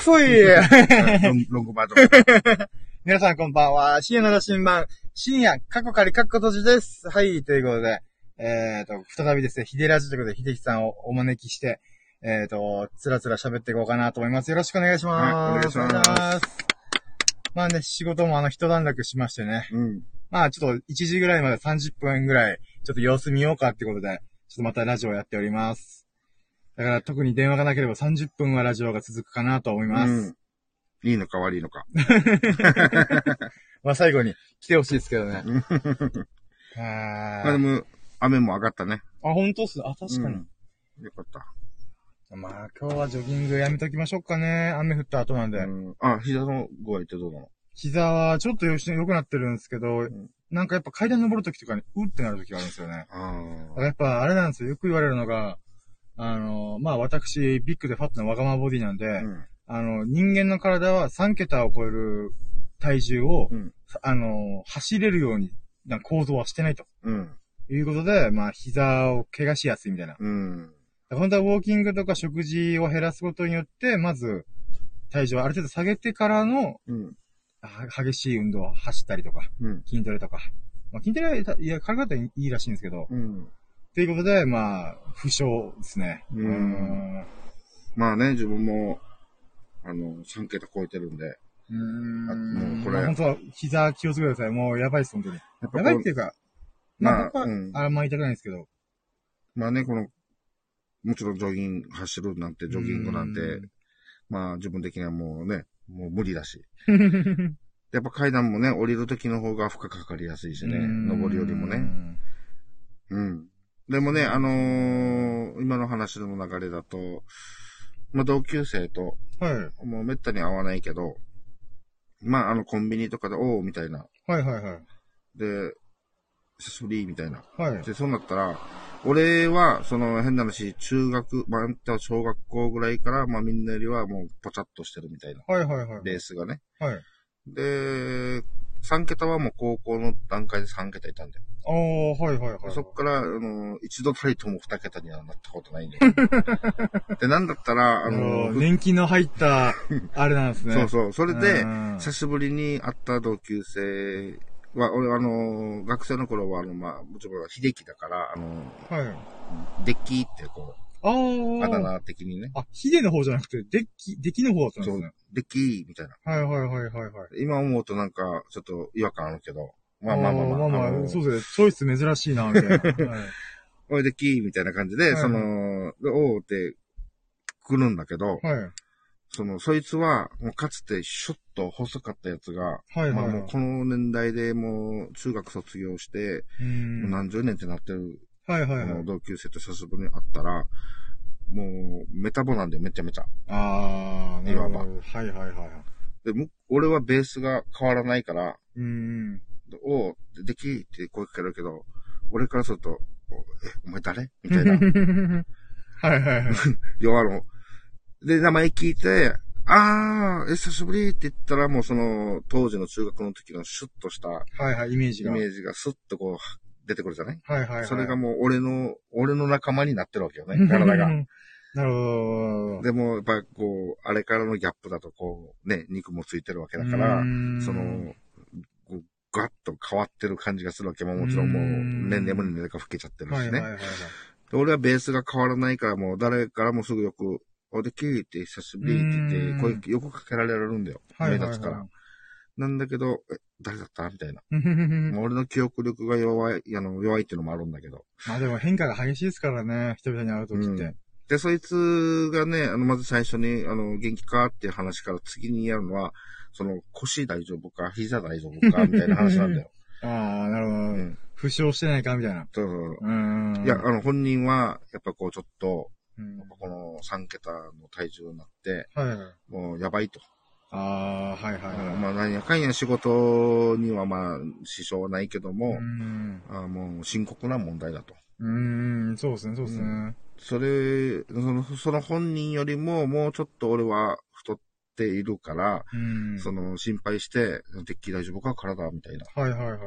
ふいロングバージョン。皆さんこんばんは。深夜の羅針盤、深夜、過去仮過去閉じです。はい、ということで、えっ、と、再びですね、ヒデラジということで、ヒデキさんをお招きして、えっ、と、つらつら喋っていこうかなと思います。よろしくお願いします。はいお願いしますお願いしますまあね、仕事もあの、一段落しましてね。うん。まあちょっと1時ぐらいまで30分ぐらい、ちょっと様子見ようかってことで、ちょっとまたラジオやっております。だから特に電話がなければ30分はラジオが続くかなと思います。うん。いいのか悪いのか。まあ最後に来てほしいですけどね。まあでも、雨も上がったね。あ、本当っす。あ、確かに。うんよかった。まあ今日はジョギングやめときましょうかね。雨降った後なんで。うん。あ、膝の具合ってどうなの？膝はちょっとよし良くなってるんですけど、んなんかやっぱ階段登るときとかに、うってなるときがあるんですよね。あやっぱあれなんですよ。よく言われるのが、あの、まあ私、ビッグでファットなわがままボディなんで、あ。うん。あの、人間の体は3桁を超える体重を、うん。あの、走れるようにな構造はしてないと。うん。いうことで、まあ、膝を怪我しやすいみたいな。うん。本当はウォーキングとか食事を減らすことによって、まず、体重をある程度下げてからの、うん。は激しい運動を走ったりとか、うん。筋トレとか。まあ、筋トレは、いや、体だったらいいらしいんですけど、うん。ということで、まあ、負傷ですね。うんうまあね、自分も、あの、3桁超えてるんで。やーん。あもうこれまあ本当は、膝気をつけてください。もうやばいです、本当に。やばいっていうか、まあ、まあうんあんま言いたくないんですけど。まあね、この、もちろんジョギング、走るなんて、ジョギングなんてう、まあ自分的にはもうね、もう無理だし。やっぱ階段もね、降りる時の方が負荷かかりやすいしね、登るよりもね。。うん。でもね、あのー今の話の流れだと、まあ同級生と、はい。もうめったに会わないけど、まああのコンビニとかで、おうみたいな。はいはいはい。で、久しぶりみたいな。はい。で、そうなったら、俺は、その変な話、中学、まあ、小学校ぐらいから、まあみんなよりはもうポチャッとしてるみたいな。はいはいはい。ベースがね。はい。で、3桁はもう高校の段階で3桁いたんだよ。ああ、はいはいはい。そっから、あの、一度たりとも2桁にはなったことないんだよ。で、なんだったら、ああの、の、年金の入った、あれなんですね。そうそう。それで、うん久しぶりに会った同級生は、俺、あの、学生の頃は、あの、まあ、もちろん秀樹だから、あの、はい。デッキってこあう、あ。あだ名的にね。あ、ヒデの方じゃなくて、デッキ、デッキの方だったんでそうすね。、デッキみたいな。はいはいはいはいはい。今思うとなんか、ちょっと違和感あるけど、まあまあまあまあ。まあまあ、あのそうですね。チョイス珍しいな、みたいな。はいおい、デッキみたいな感じで、はいその、でおうって来るんだけど、はい。その、そいつは、もうかつてシュッと細かったやつが、はいはいはい。まあもうこの年代でもう中学卒業して、う。もうん何十年ってなってる、はいはいはいあの。同級生と久しぶりに会ったら、もう、メタボなんだよ、めちゃめちゃ。ああ。いわはいはいはいはい。で、む俺はベースが変わらないから、うーん。でおう、できって声かけるけど、俺からすると、おえ、お前誰？みたいな。はいはいはい。いや、あの、で、名前聞いて、あー、え、久しぶりって言ったら、もうその、当時の中学の時のシュッとしたはいはい、イメージが。イメージがスッとこう、出てくるじゃない？はいはいはい。それがもう俺の、俺の仲間になってるわけよね、体が。。なるほど。でも、やっぱこう、あれからのギャップだとこう、ね、肉もついてるわけだから、その、ガッと変わってる感じがするわけも、もちろんもう、うん年齢も年齢が老けちゃってるしね。はいはいはいはい。で俺はベースが変わらないから、もう誰からもすぐよく、おできーって久しぶりって言って、うん声よくかけられるんだよ。はいはいはい目立つから。なんだけど、え、誰だった？みたいな。ま もう俺の記憶力が弱い、あの、弱いっていうのもあるんだけど。あでも変化が激しいですからね、人々に会うときって。で、そいつがね、あの、まず最初に、あの、元気か？っていう話から次にやるのは、その、腰大丈夫か、膝大丈夫か、みたいな話なんだよ。ああ、なるほど。うん。負傷してないか？みたいな。そうそううーん。いや、あの、本人は、やっぱこう、ちょっと、うんこの3桁の体重になって、はいはい。もうやばいと。ああ、はいはいはい。まあ、なんやかんや仕事にはまあ、支障はないけどもうー、ん。あもう深刻な問題だと。うーん、そうですね、そうですね。それ、その、その本人よりも、もうちょっと俺は太っているから、うん。その、心配して、デッキ大丈夫か？体みたいな。はいはいはい。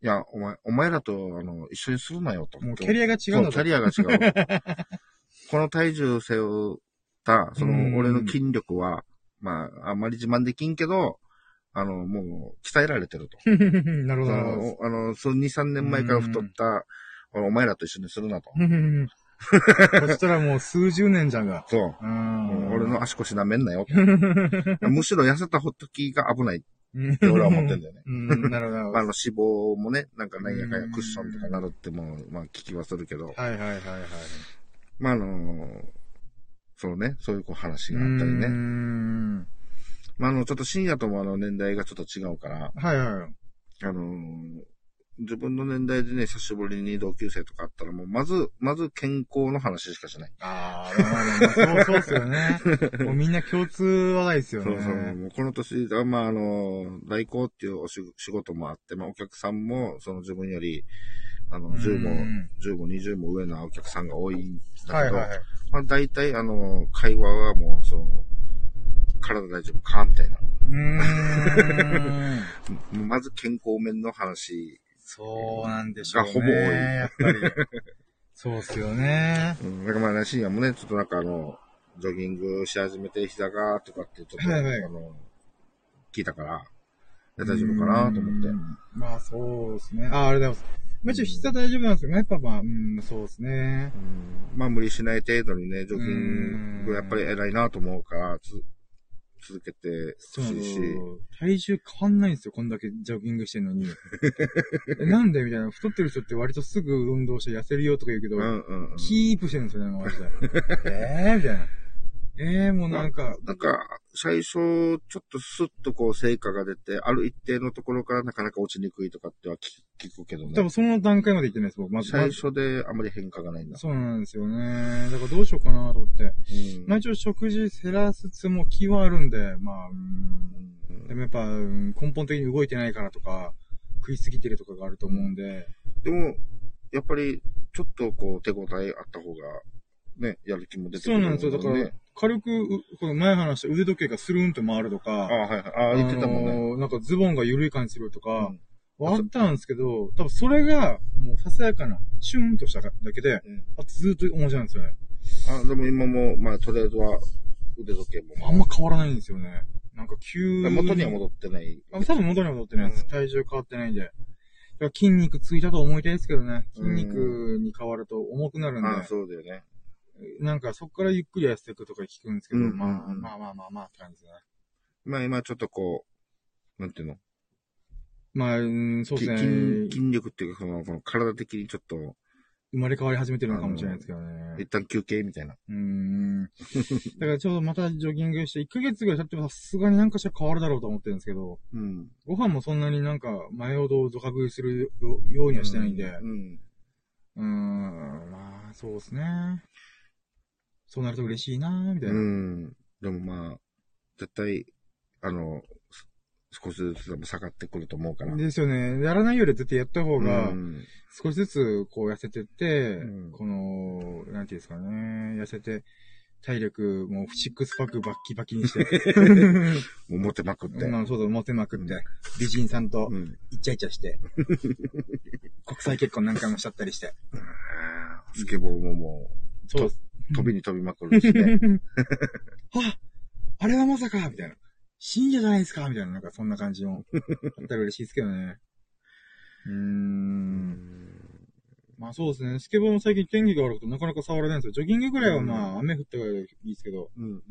いや、お前、お前らと、あの、一緒にするなよと。もうキャリアが違うんだキャリアが違う。この体重背負う、った、そうんの、俺の筋力は、まあ、あんまり自慢できんけど、あの、もう、鍛えられてると。なるほそどあの、その2、3年前から太った、お前らと一緒にするなと。そしたらもう数十年じゃんが。そう。う。俺の足腰舐めんなよと。むしろ痩せた時が危ないって俺は思ってんだよね。うん、なるほどあ。の脂肪もね、なんかなんやかんやクッションとかなるっても、まあ聞きはするけど、はいはいはいはい。まああのそうね、そういうこう話があったりね。んまああの、ちょっと深夜ともあの年代がちょっと違うから、はいはい。あのー自分の年代でね、久しぶりに同級生とかあったらもう、まず、まず健康の話しかしない。ああ、まあまあまあ、そう、そうっすよね。もうみんな共通話題ですよね。そうそう。もうこの年、あまあ、あの、代行っていうお仕仕事もあって、まあ、お客さんも、その自分より、あの、10もうん、10も20も上のお客さんが多いんだけど、はいはいはい。まあ、大体、あの、会話はもう、その、体大丈夫かみたいな。うーん。まず健康面の話。そうなんでしょうね。がほぼ多いやっぱり。そうっすよね。うん。だからまあね、深夜もね、ちょっとなんかあの、ジョギングし始めて膝が、とかって、ちょっと、はいはいあの、聞いたから、大丈夫かなと思ってう。ん。まあそうですね。あ、ありがとうございます。まあ一応膝大丈夫なんですよね。やっぱまあ、うん、そうですね。まあ無理しない程度にね、ジョギングやっぱり偉いなと思うから、つ続けてそうほしいし。体重変わんないんですよ、こんだけジョギングしてんのに。えなんでみたいな。太ってる人って割とすぐ運動して痩せるよとか言うけど、うんうんうん。キープしてるんですよね、マジで。えーみたいな。えー、もうなんか、なんか、最初、ちょっとスッとこう成果が出て、ある一定のところからなかなか落ちにくいとかっては聞聞くけどね。多分その段階まで行ってないです、僕。まず、ま最ず初であまり変化がないんだ。そうなんですよね。だからどうしようかなと思って。うんまあ一応食事減らすつも気はあるんで、まあ、うんでもやっぱ、うん根本的に動いてないからとか、食いすぎてるとかがあると思うんで、でも、やっぱり、ちょっとこう手応えあった方が、ね、やる気も出てくるそうなんですよ。だからね。、軽く、うこの前話した腕時計がスルンと回るとあか、はいはい。あ言ってたもんね。あのーなんかズボンが緩い感じするとかうん、はあったんですけど、多分それが、もうささやかな、シュンとしただけで、うんあとずっと同じなんですよね。あ、でも今も、まあ、とりあえずは、腕時計も。あんま変わらないんですよね。なんか急に。元には戻ってない。あ多分元には戻ってないです。うん体重変わってないんで。だから筋肉ついたと思いたいですけどね。筋うん肉に変わると重くなるんで。あそうだよね。なんかそこからゆっくり痩せていくとか聞くんですけど、うんまあ、うんうんまあまあまあまあって感じですね。まあ今ちょっとこう、なんていうの？まあ、うんそうですね。筋力っていうか、その、この体的にちょっと、生まれ変わり始めてるのかもしれないですけどね一。旦休憩みたいな。うーん。だからちょうどまたジョギングして1ヶ月ぐらい経ってもさすがになんかしら変わるだろうと思ってるんですけど、うん。ご飯もそんなになんか前ほどドカ食いするようにはしてないんで、うん。うーん、まあ、そうですね。そうなると嬉しいなーみたいな。うん。でもまあ、絶対、あの、す少しずつでも下がってくると思うから。ですよね。やらないより絶対やった方がう、ん少しずつこう痩せてって、うんこの、なんていうんですかね、痩せて、体力もうシックスパックバッキバキにして、もう持ってまくって。まあそうそう、モテまくって、うん美人さんとうん。イチャイチャして、国際結婚何回もしちゃったりして。スケボーももそうです。う、飛びに飛びまくるしね。ああれはまさかみたいな。信者じゃないですかみたいな、なんかそんな感じも。あったら嬉しいですけどね。うーん。まあそうですね。スケボーも最近天気が悪くてなかなか触れないんですよ。ジョギングぐらいはまあ雨降ったからいいですけど、うんうん。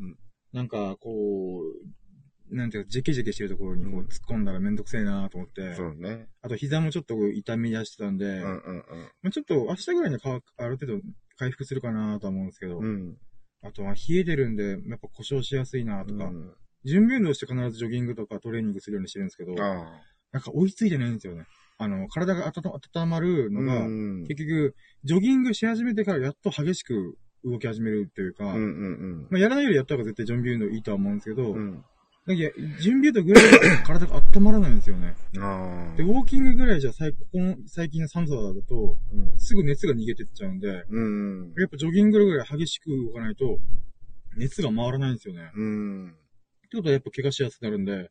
なんかこう、なんていうか、ジェケジェケしてるところにこううん突っ込んだらめんどくせえなと思って、そうね。あと膝もちょっと痛み出してたんで、うんうんまあ、ちょっと明日ぐらいにはある程度回復するかなとは思うんですけど、うん。うん。あとは冷えてるんで、やっぱ故障しやすいなとか、うん準備運動して必ずジョギングとかトレーニングするようにしてるんですけど、あなんか追いついてないんですよね。あの、体が温温まるあ。のが、うん結局、ジョギングし始めてからやっと激しく動き始めるというか、うんうんまあ、やらないよりやった方が絶対準備運動いいとは思うんですけど、うん。うん。なんか準備運動ぐらいで体が温まらないんですよね。ああ。で、ウォーキングぐらいじゃ最、ここの最近の寒さだと、うんすぐ熱が逃げてっちゃうんで、うん。やっぱジョギングぐらい激しく動かないと、熱が回らないんですよね。うん。ってことはやっぱ怪我しやすくなるんで、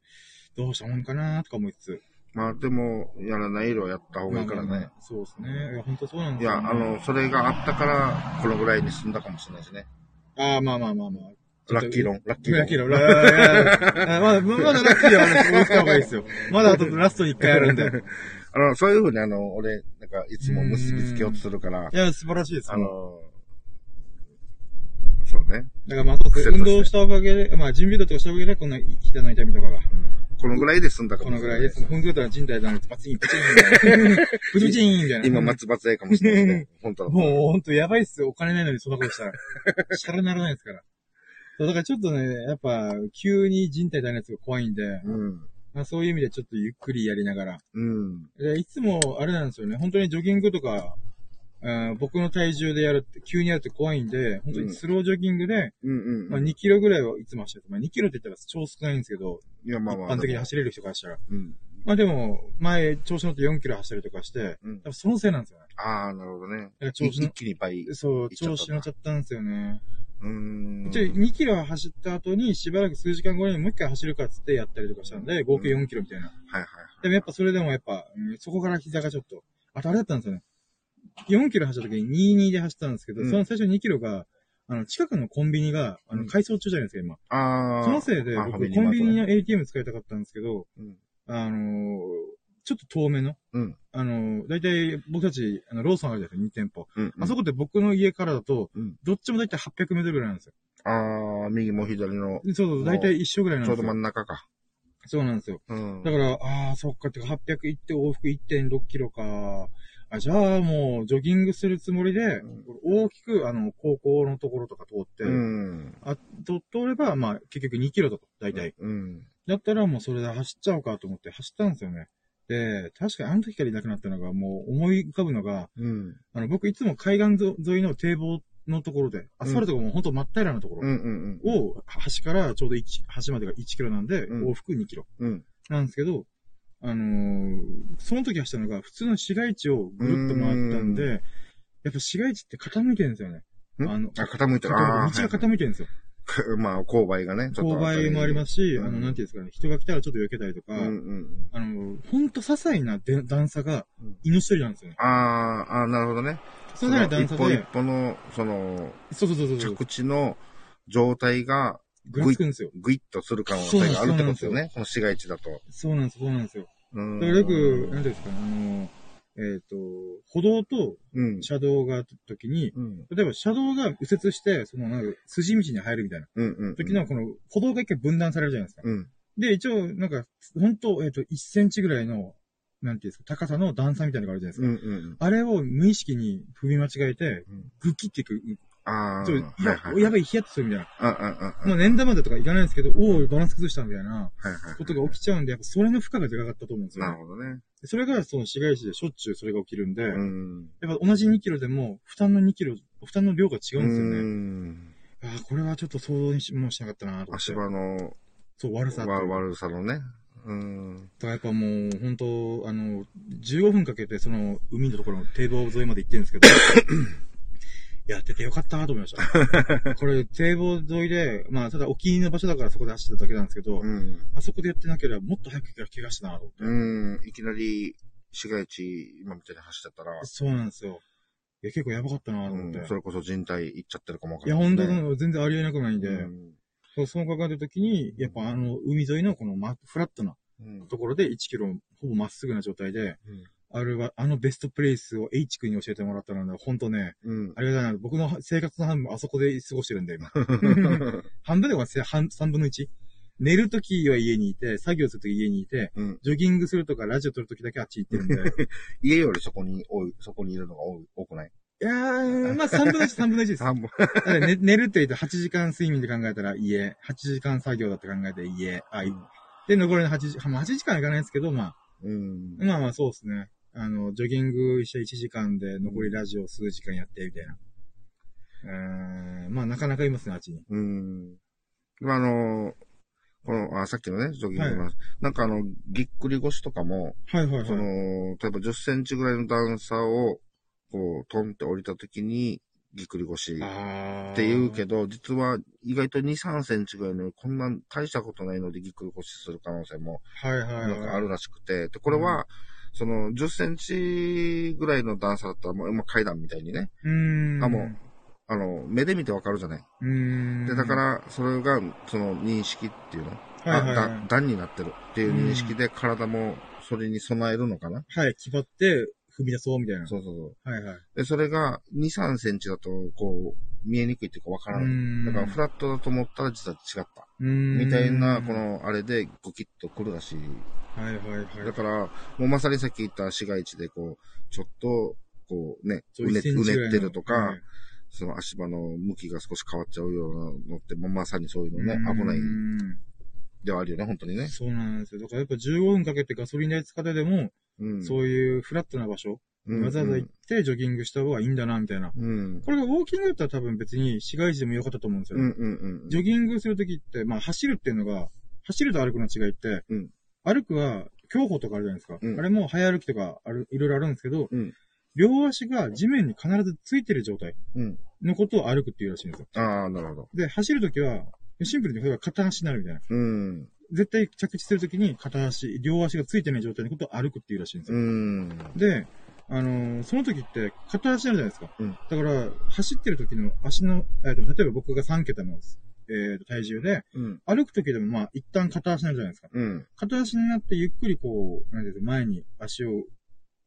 どうしたもんかなとか思いつつ。まあでも、やらない色やった方がいいからねまあまあま。あそうですね。いや、本当そうなんですよ、いや、あの、それがあったから、このぐらいに済んだかもしれないしね。ああ、まあまあまあまあ。ラッキー論、ラッキー論。ラッキー論。ラあまだ、まだラッキーは追いつか方がいいですよ。まだあとラストに一回あるんで。あの、そういうふうにあの、俺、なんか、いつも結びつけようとするからい、や、素晴らしいです。あの、そうね。だからまあ、運動したおかげで、まあ、準備度とかしたおかげで、こんな膝の痛みとかが。このぐらいで済んだかこもしれないのぐらいです。本当だったら人体だの、パチン、パチン。プチン、みたいな。今、松葉杖かもしれないですね。本当だ。もう、ほんとやばいっすよ。お金ないのにそんなことしたら。シャレならないですから。そうだからちょっとね、やっぱ、急に人体痛いやつが怖いんで、うん。まあそういう意味でちょっとゆっくりやりながら。うん。でいつも、あれなんですよね。本当にジョギングとか、うん僕の体重でやるって、急にやるって怖いんで、本当にスロージョギングで、うんうん。まあ2キロぐらいはいつも走ってる。まあ2キロって言ったら超少ないんですけど、いや、まあ一まあ。般的に走れる人からしたら。うん。まあでも、前、調子乗って4キロ走ったりとかして、うんそのせいなんですよね。ああ、なるほどね。調子の一、気にいっぱい。そう、調子乗っちゃったんですよね。うーん。一応2キロ走った後にしばらく数時間後にもう一回走るかっつってやったりとかしたんで、合計4キロみたいな。はいはい。でもやっぱそれでもやっぱ、うんそこから膝がちょっと、あとあれだったんですよね。4キロ走った時に22で走ったんですけど、うんその最初2キロが、あの、近くのコンビニが、あの、うん改装中じゃないですか、今。ああ。そのせいで、あ僕、コンビニの。の ATM 使いたかったんですけど、うんあのーちょっと遠めの、うんあのー、だいたい僕たち、あの、ローソンあるじゃないですか、2店舗。うん。あそこって僕の家からだと、うんどっちもだいたい800メートルぐらいなんですよ。ああ、右も左の、そうそう、だいたい一緒ぐらいなんちょうどですよ。真ん中か。そうなんですよ。うん。だから、ああ、そっか、てか800行って往復1.6キロか。あ、じゃあもう、ジョギングするつもりで、ん大きく、あの、高校のところとか通って、うん。あ、と、通れば、まあ、結局2キロだと、大体。うん。だったらもうそれで走っちゃおうかと思って走ったんですよね。で、確かにあの時からいなくなったのが、もう思い浮かぶのが、うん。あの、僕いつも海岸沿いの堤防のところで、アスファルトがもうほんと真っ平らなところ。を、端からちょうど1、端までが1キロなんで、うん往復2キロ。うん。なんですけど、あのーその時走ったのが普通の市街地をぐるっと回ったんうで、やっぱ市街地って傾いてるんですよね。うんあのあ、傾いてる。道。が傾いてるんですよ。は いまあ、勾配がね、ちょっと。勾配もありますし、うんあの、なんていうんですかね、人が来たらちょっと避けたりとか、うんうん。あの、ほんと些細なで段差がうん命取りなんですよね。ああ、ああ、なるほどね。些細な段差一歩一で、歩の、その、そうそうそうそう、着地の状態が、ぐらつくんですよ。グイッとする可能性があるってことですよね。この市街地だと。そうなんです、そうなんですよ。うんだからよく、なんていうんですかね、あの、えっ、と、歩道とうん。車道があった時に、うん。例えば車道が右折して、その、なんか、筋道に入るみたいなうん。うん。時の、この、歩道が一回分断されるじゃないですか。うん。で、一応、なんか、本当えっ、と、1センチぐらいの、なんていうんですか、高さの段差みたいなのがあるじゃないですか。うん。うん。あれを無意識に踏み間違えてうん、グキっていく。ああ。ちょはいやはい。やばい、ヒヤッとするみたいな。うんうんうんうん。まあ、年玉だとかいかないんですけど、おお、バランス崩したみたいなはいはい。ことが起きちゃうんで、やっぱそれの負荷がでかかったと思うんですよ、なるほどね。でそれがその市街地でしょっちゅうそれが起きるんで、うん。やっぱ同じ2キロでも、負担の2キロ、負担の量が違うんですよね。ん。ああ、これはちょっと想像にしもしなかったなと。足場のそう、悪さ悪さのね。うん。だからやっぱもう、本当あの、15分かけてその海のところの堤防沿いまで行ってるんですけど、やっててよかったなと思いました。これ堤防沿いで、まあただお気に入りの場所だからそこで走っただけなんですけど、うん。あそこでやってなければもっと早く怪我したなと思って。うん。いきなり市街地、今みたいに走ってたら、そうなんですよ。いや、結構やばかったなと思って。うん、それこそ人体行っちゃってるかもわかいや、らない、本当に全然ありえなくないんで、うんその考えた時に、やっぱあの、海沿いのこの、ま、フラットなうんところで1キロ、ほぼまっすぐな状態で、うんあれは、あのベストプレイスを H 君に教えてもらったので、本当ね、うん。ありがたいな。僕の生活の半分あそこで過ごしてるんで、今。半分でも半3分の 1? 寝るときは家にいて、作業するとき家にいて、うん。ジョギングするとかラジオ撮るときだけあっち行ってるんで。家よりそこに多い、そこにいるのが多くない？いやー、まあ3分の1、3分の1です。だ半分。から寝寝るって言うと8時間睡眠で考えたら家、8時間作業だって考えて家、あ、いで、残りの8時、まあ8時間はいかないですけど、まうんあ、。まあまあそうですね。あの、ジョギングして1時間で残りラジオ数時間やって、みたいな。うーん、まあなかなかいますね、あっちに。うん。まあ、あの、この、あ、さっきのね、ジョギングの、はなんかあの、ぎっくり腰とかも、はいはいはい。その、例えば10センチぐらいの段差を、こう、トンって降りた時に、ぎっくり腰って言うけど、実は意外と2、3センチぐらいの、こんな大したことないのでぎっくり腰する可能性も、はいはいはい。なんかあるらしくて、で、これは、その、10センチぐらいの段差だったら、もう、まあ、階段みたいにね、うーん。あもうあの、目で見てわかるじゃない。うーん。で、だか、ら、それが、その認識っていうの、はいはいはい段になってるっていう認識で体もそれに備えるのかな、はい、決まって踏み出そうみたいな。そうそうそう。はいはい。で、それが2、3センチだと、こう、見えにくいっていうかわからない。だから、フラットだと思ったら実は違った。みたいな、こ、の、あれで、ゴキッとくるらしい。はいはいはい。だから、もうまさにさっき言った市街地で、こう、ちょっと、こうね、そううね1センチぐらいうのねってるとか、はいその足場の向きが少し変わっちゃうようなのって、もうまさにそういうのね、危ないではあるよね、本当にね。そうなんですよ。だからやっぱ15分かけてガソリン代使ってでも、うん。そういうフラットな場所、うんわざわざ行ってジョギングした方がいいんだな、みたいな。うん。これがウォーキングだったら多分別に市街地でもよかったと思うんですよ。うんうんうん。ジョギングするときって、まあ走るっていうのが、走ると歩くの違いって、うん歩くは競歩とかあるじゃないですか。うんあれも早歩きとかある、いろいろあるんですけど、うん両足が地面に必ずついてる状態うん。のことを歩くっていうらしいんですよ。ああ、なるほど。で、走るときは、シンプルに例えば片足になるみたいな。うん。絶対着地するときに片足、両足がついてない状態のことを歩くっていうらしいんですうよ。ん。で、あのーその時って片足になるじゃないですか。うんだから、走ってる時の足の、えーと例えば僕が3桁の、えーと体重で、うん。歩く時でもまあ一旦片足になるじゃないですか。うん。片足になってゆっくりこう、なんていうの前に足を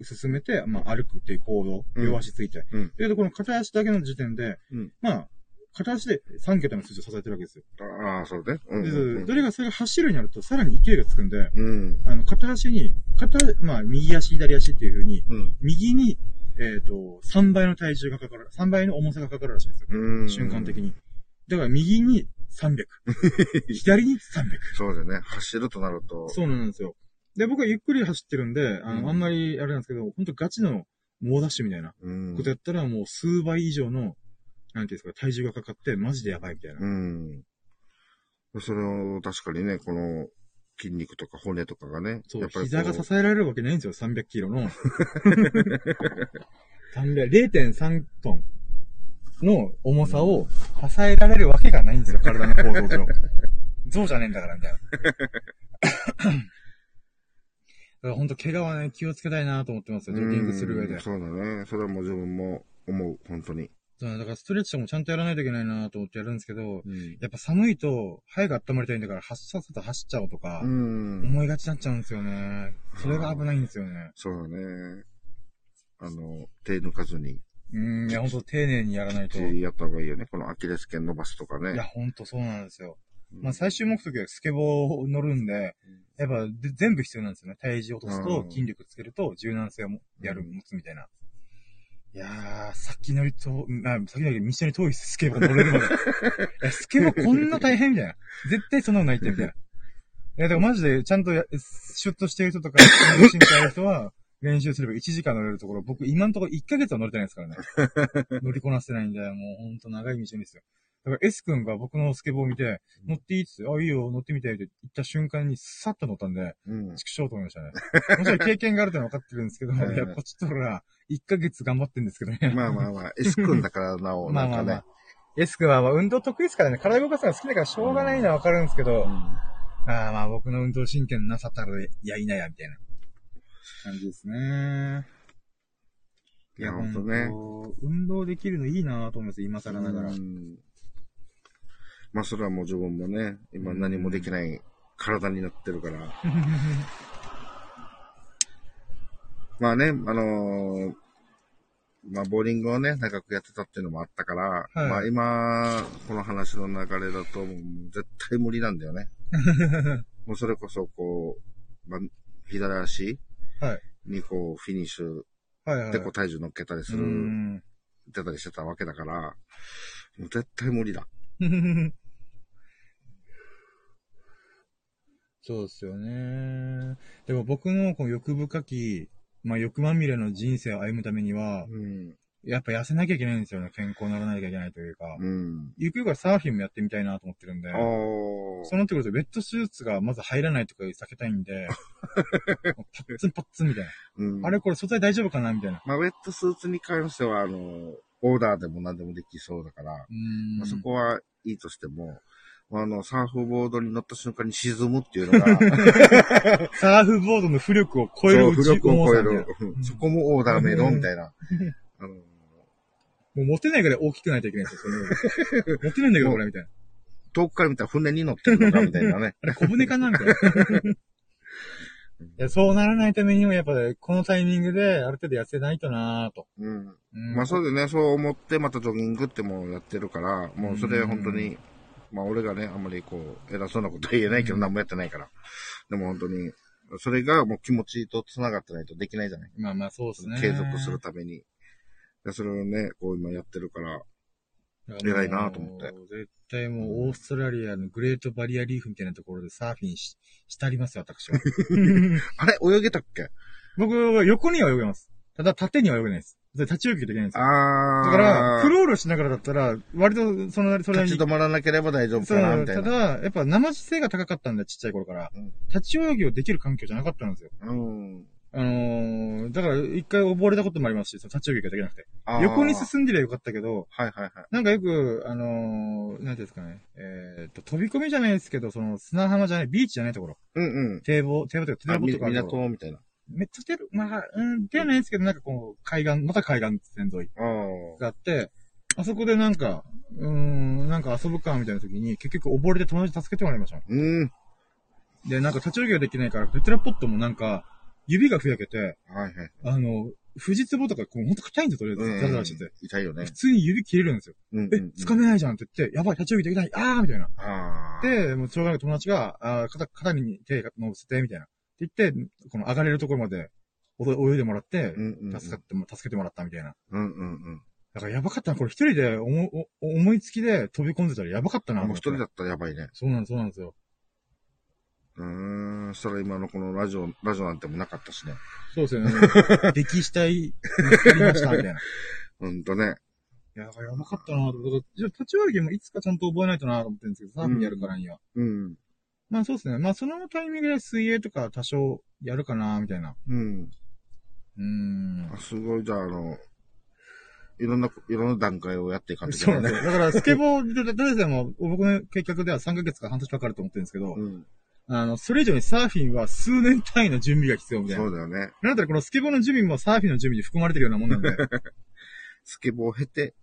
進めて、まあ歩くっていう行動、うん両足ついて。うんだけどこの片足だけの時点で、うんまあ、片足で3桁の数字を支えてるわけですよ。ああ、そうね。うんでうんどれがそれが走るようになると、さらに勢いがつくんで、うん。あの、片足に、片、まあ、右足、左足っていう風に、うん。右に、えっ、と、3倍の体重がかかる、3倍の重さがかかるらしいんですよ。うん。瞬間的に。だから、右に300。左に300。そうだよね。走るとなると。そうなんですよ。で、僕はゆっくり走ってるんで、あの、うんあんまりあれなんですけど、本当ガチの猛ダッシュみたいなうん。ことやったら、もう数倍以上の、なんていうんですか、体重がかかって、マジでやばいみたいな。うん。それを確かにね、この筋肉とか骨とかがね、そうやっ、ぱりこ膝が支えられるわけないんですよ、300キロの。300 0.3トンの重さを支えられるわけがないんですよ、体の構造上。象じゃねえんだから、みたいな。だから本当怪我はね、気をつけたいなと思ってますよ、ジョギングする上でうん。そうだね。それはもう自分も思う、本当に。だからストレッチもちゃんとやらないといけないなと思ってやるんですけど、うん。やっぱ寒いと、早く温まりたいんだから、発射させて走っちゃおうとか、うん。思いがちになっちゃうんですよね。それが危ないんですよね。そうだね。あの、手抜かずに、うん、いや、ほんと丁寧にやらないと。やった方がいいよね。このアキレス腱伸ばすとかね。いや、ほんとそうなんですよ。うんまあ、最終目的はスケボー乗るんで、やっぱで全部必要なんですよね。体重落とすと、うん筋力つけると、柔軟性をもやる、持つみたいな。いやー、さっき乗りと、まあ、さっき乗り道のり遠いスケボー乗れるまで。いや、スケボーこんな大変みたいな。絶対そんなのないって、みたいな。いや、でもマジで、ちゃんとや、シュッとしてる人とか、身体ある人は、練習すれば1時間乗れるところ、僕今のところ1ヶ月は乗れてないですからね。乗りこなせてないんで、もうほんと長い道ですよ。だから S 君が僕のスケボーを見て、乗っていいっつって、あ、いいよ、乗ってみてって言った瞬間にさっと乗ったんで、うん。畜生と思いましたね。もちろん経験があるってのは分かってるんですけど、いや、こっちとら、1ヶ月頑張ってんですけどね。まあまあまあ、S 君だからなお、まなんかねあまあまあ。。S 君はまあ運動得意ですからね、体動かすのが好きだからしょうがないのは分かるんですけど、ああまあ僕の運動神経のなさたるやいなや、みたいな感じですね。いや、ほんとね。運動できるのいいなと思います、今更ながら。うんまあ、それはもう自分もね、今何もできない体になってるから。まあね、あのーまあ、ボーリングをね、長くやってたっていうのもあったから、はいまあ今、この話の流れだと、もう絶対無理なんだよね。もうそれこそ、こう、まあ、左足はい。にこう、フィニッシュはいはい。でこう体重乗っけたりすうる、ん。ってたりしてたわけだから、もう絶対無理だ。そうですよね。でも僕のこの欲深き、まあ欲まみれの人生を歩むためには、うん。やっぱ痩せなきゃいけないんですよね。健康にならなきゃいけないというか。うん。ゆくゆくはサーフィンもやってみたいなと思ってるんで。そうなってくると、ウェットスーツがまず入らないとか避けたいんで、パッツンパッツンみたいな。うん。あれこれ素材大丈夫かなみたいな。まあ、ウェットスーツに関しては、あの、オーダーでも何でもできそうだから。まあ、そこはいいとしても、あの、サーフボードに乗った瞬間に沈むっていうのが、サーフボードの浮力を超えるそう浮力を超える。うんそこもオーダーメイドみたいな。あの、ももう持てないぐらい大きくないといけないんですよ、そ れ持てないんだけど、これ、みたいな。遠くから見たら船に乗ってるのかみたいなね。あれ、小舟かなみたいな。いや、そうならないためにも、やっぱ、ね、このタイミングで、ある程度痩せないとなぁと。うん。うんまあそうでね、そう思ってまたジョギングってもうやってるから、もうそれ本当に、まあ俺がね、あんまりこう、偉そうなことは言えないけど何もやってないから。でも本当に、それがもう気持ちと繋がってないとできないじゃない。まあまあ、そうですね。継続するために。でそれをね、こう今やってるから、偉いなと思って絶対もう、オーストラリアのグレートバリアリーフみたいなところでサーフィンし、してありますよ、私は。あれ？泳げたっけ？僕は横には泳げます。ただ、縦には泳げないです。で立ち泳ぎできないんですよ。あー。だから、クロールしながらだったら、割と、その、それに立ち止まらなければ大丈夫かな、みたいな。ただ、やっぱ生姿勢が高かったんだよ、ちっちゃい頃から。うん立ち泳ぎをできる環境じゃなかったんですよ。うん。あのー、だから一回溺れたこともありますし、その立ち泳ぎができなくて。横に進んでりゃよかったけど、はいはいはい。なんかよく、あのー、なんていうんですかね、えーっと、飛び込みじゃないですけど、その砂浜じゃない、ビーチじゃないところ。うんうん。堤防、堤防とか、堤防とか。港みたいな。めっちゃ出る、まあ、うん、出ないですけど、なんかこう、海岸、また海岸線沿い。があって、あそこでなんか、うーん、なんか遊ぶかみたいな時に、結局溺れて友達助けてもらいました。うん。で、なんか立ち泳ぎができないから、テトラポットもなんか、指がふやけて、はいはい。あの、富士壺とか、こう、ほんと硬いんですよ、とりあえず。ザラザラしてて。痛いよね普。通に指切れるんですよ。うんえ、掴めないじゃんって言って、やばい、立ち泳ぎできない、あーみたいな。ああ。で、もう、しょうがない友達が、あー肩、肩に手が乗せて、みたいな。って言って、この上がれるところまで、お泳いでもらってう、んうんうん。助かっても、助けてもらったみたいな。うんうんうん。だからやばかったな。これ一人で思お思いつきで飛び込んでたらやばかったな。もう一人だっったらやばいね。そうなんそうなんですよ。うーん。そしたら今のこのラジオ、ラジオなんてもなかったしね。そうですよね。歴史体、作りました、みたいな。い ほんとね。や、だからやばかったなと。じゃあ立ち泳ぎもいつかちゃんと覚えないとなと思ってるんですけど、サーフィンやるからには。うん。まあそうですね。まあそのタイミングで水泳とか多少やるかなみたいな。うん。うーんあ。すごい、じゃあ、あの、いろんな、いろんな段階をやっていかんといけそうなね。だからスケボーで、誰でも僕の計画では3ヶ月から半年かかると思ってるんですけど、うん。あの、それ以上にサーフィンは数年単位の準備が必要みたいな。そうだよね。なんだったらこのスケボーの準備もサーフィンの準備に含まれてるようなもんなんで、スケボーを経て、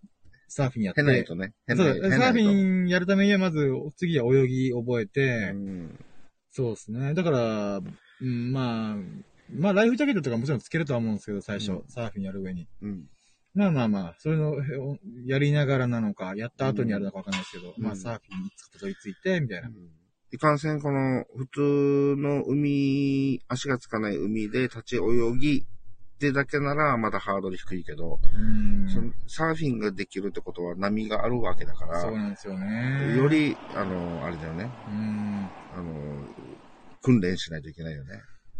サーフィンやって。経ないとね。経そうサーフン。ィンやるためにはまず、次は泳ぎ覚えて、うん。そうですね。だから、うん、まあ、まあ、ライフジャケットとかもちろんつけるとは思うんですけど、最初、うんサーフィンやる上に。うん。まあまあまあ、そういうのをやりながらなのか、やった後にやるのかわかんないですけど、うんまあ、サーフィンにつくと取り付いて、みたいな。いかんせん、この、普通の海、足がつかない海で立ち泳ぎってだけなら、まだハードル低いけど、うん。そのサーフィンができるってことは波があるわけだかそうら、なんですよね。よ、り、あの、あれだよね、うん。あの、訓練しないといけないよね。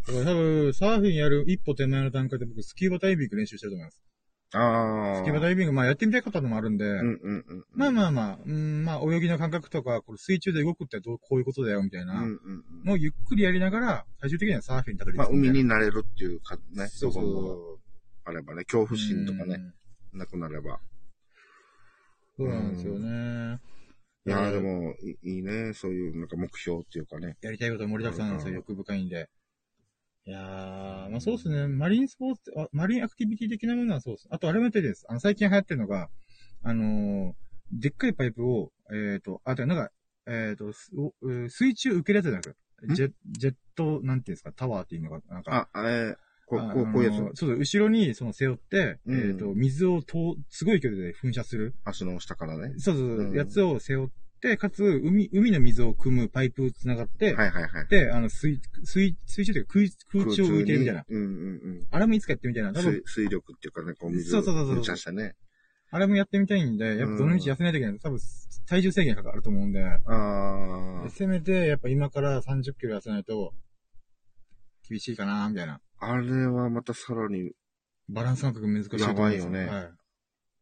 だから多分、サーフィンやる一歩手前の段階で僕、スキューバダイビング練習してると思います。ああ。スキューバダイビング、まあやってみたいこともあるんで、うんうんうん。まあまあまあ、うん、まあ泳ぎの感覚とか、これ水中で動くってどうこういうことだよ、みたいなうんうんうん。のをゆっくりやりながら、最終的にはサーフィンにたどり着まあ。海になれるっていうかね、そうそう。があればね、恐怖心とかね、うん。なくなれば。そうなんですよね。いやーでうんもい、いいね、そういうなんか目標っていうかね。やりたいこと盛りだくさんなんですよ、うん欲深いんで。いやー、まあそうですね。マリンスポーツ、あマリンアクティビティ的なものはそうです。あとあれもやってるです。あの、最近流行ってるのが、あのーでっかいパイプを、えっ、と、あ、でなんか、えっ、ー水中受けるやつじゃなくて、ジェジェット、なんていうんですか、タワーっていうのが、なんか、あ、えー、こあう、こう、こういうやつ。あのそうだ、後ろにその背負って、うんえっ、と、水をと、すごい距離で噴射する。足の下からね。そうそう、うんやつを背負って、かつ、海、海の水を汲むパイプ繋がって、はいはいはい。で、あの、水、水、水中というか空空中を浮いてるみたいな。空中にうんうんあれもいつかやってみたいな。うん。多分水、水力っていうかね、こう水そうそうそうそうしてね。あれもやってみたいんで、やっぱどの道痩せないといけない。多分、体重制限がかかると思うんで、あでせめて、やっぱ今から30キロ痩せないと、厳しいかな、みたいな。あ。あれはまたさらにバランス感覚難しいと思うんですやばいよねはい。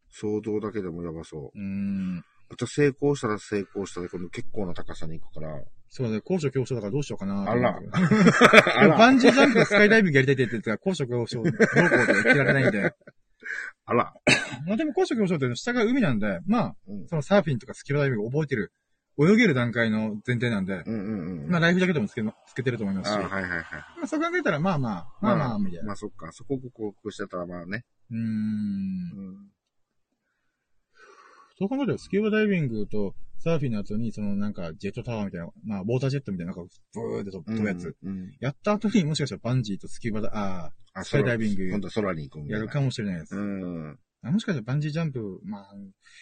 想像だけでもやばそう。うーん。また成功したら成功したで、この結構な高さに行くから。そうだね、高所恐怖症だからどうしようかな。あらと思ってバンジージャンプとスカイダイビングやりたいって言ってたから、高所恐怖症どうこうとか言ってられないんで。あら。まあでも高所恐怖症って下が海なんで、まあ、うんそのサーフィンとかスキルダイビング覚えてる、泳げる段階の前提なんで、うんうんうん。まあライフジャケットもつけつけてると思いますし、あまはいはいはい。あそう考えたらまあまあ、まあまあ、みたいな。まあそっか。そこを克服してたらまあね。うーん。うん。そう考えたらスキューバダイビングとサーフィンの後に、そのなんかジェットタワーみたいな、まあ、ウォータージェットみたいな、なんか、ブーって飛ぶやつ。うん。うんやった後にもしかしたらバンジーとスキューバダ、ああ、スカイダイビング今度空に行く。やるかもしれないです。うん。あもしかしたらバンジージャンプ、まあ、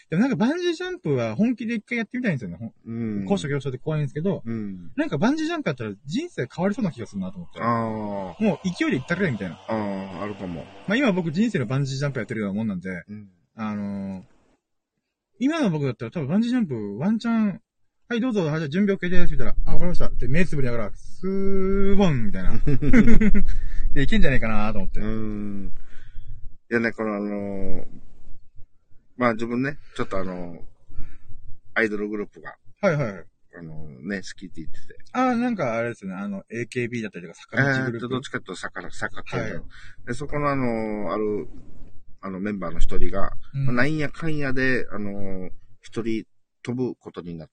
でもなんかバンジージャンプは本気で一回やってみたいんですよね。うん。高所恐怖症で怖いんですけど、うん。なんかバンジージャンプやったら人生変わりそうな気がするなと思って。あもう勢いで行ったくらいみたいな。あ、ああ、あるかも。まあ今僕人生のバンジージャンプやってるようなもんなんで、うん。あのー、今の僕だったら多分バンジージャンプワンチャン、はいどうぞ、はいじゃあ準備 OK です、みたいな。あ、わかりました。って目つぶりながら、スーボンみたいな。で、いけんじゃないかなと思って。うん。いやね、このあのーまあ自分ね、ちょっとあのーアイドルグループが、はいはいはい。あのーね、好きって言ってて。あー、なんかあれですね、あの、AKB だったりとか、坂道グループ。どっちかというと坂、坂っていうのはいで、そこのあのーある、あのメンバーの一人が、うんまあなんやかんやで、あのー一人飛ぶことになっ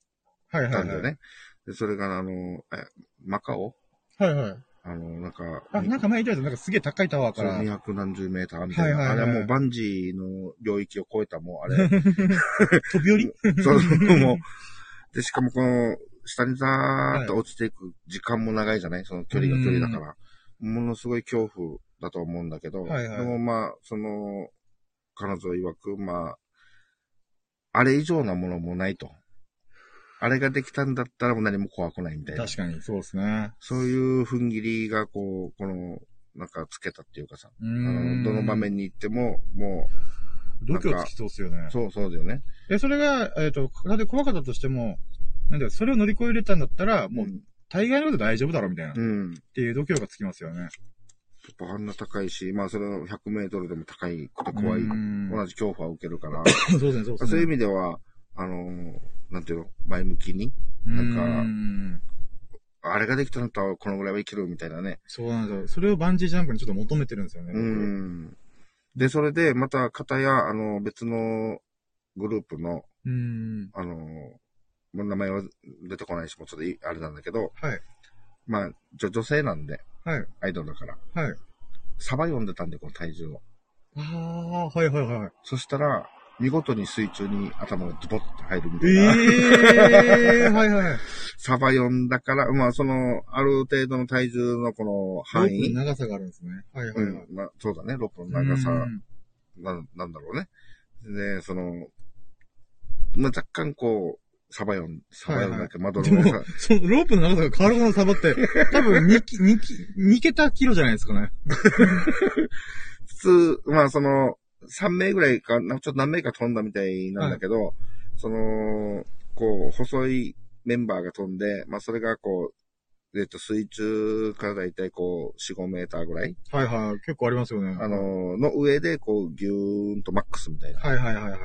はいはいはい。たんだよね。で、それがあのーえ、マカオ？はいはい。あの、なんか、あ、なんか前言ったやつ、なんかすげえ高いタワーかそうら。二百何十メーターみたいな。はいはいはいあれはもうバンジーの領域を超えたもうあれ。飛び降り？そう、もう。で、しかもこの、下にザーッと落ちていく時間も長いじゃない？その距離が距離だから。ものすごい恐怖だと思うんだけど。はいはいでもまあ、その、彼女曰く、まあ、あれ以上なものもないと。あれができたんだったらもう何も怖くないみたいな。確かに、そうですね。そういう踏ん切りがこう、この、なんかつけたっていうかさ。うあ。のどの場面に行っても、も度胸つきそうっすよねう、。そう、そうだよね。で、それが、えっ、と、体で怖かったとしても、なんだよ、それを乗り越えれたんだったら、もう、大概のこと大丈夫だろ、みたいな。っうん。ていう度胸がつきますよね。やっぱあんな高いし、まあそれは100メートルでも高いくて怖い。うん同じ恐怖は受けるから、そうですね、そうですね。そういう意味では、あのーなんていうの、前向きに、なんかうんあれができたんだったらこのぐらいは生きるみたいなね。そうなんですよ。それをバンジージャンプにちょっと求めてるんですよね。う僕ん。で、それで、また、方や、あの、別のグループの、うん。あの名前は出てこないし、もうちょっといあれなんだけど、はい。まあ、女女性なんで、はい。アイドルだから、はい。サバ読んでたんで、この体重を。ああ、はいはいはい。そしたら、見事に水中に頭がズボッと入るみたえいな。えー、はいはい。サバ読んだから、まあ、その、ある程度の体重のこのロ範囲。の長さがあるんですね。はいはいはい。うん、まあ、そうだね、ロープの長さうんな、なんだろうね。で、その、まあ、若干こう、サバ読ん、サバ読んだけ？ど、窓でもの上さ、、そのロープの長さが変わるほどのサバって、多分2き、2き、2桁キロじゃないですかね。普通、まあ、その、3名ぐらいか、なちょっと何名か飛んだみたいなんだけど、その、こう、細いメンバーが飛んで、まあ、それがこう、えっと、水中からだいたいこう、4、5メーターぐらい、はいはい。結構ありますよね。あ、の、の上で、こう、ぎゅーんとマックスみたいな。はいはいはいはい。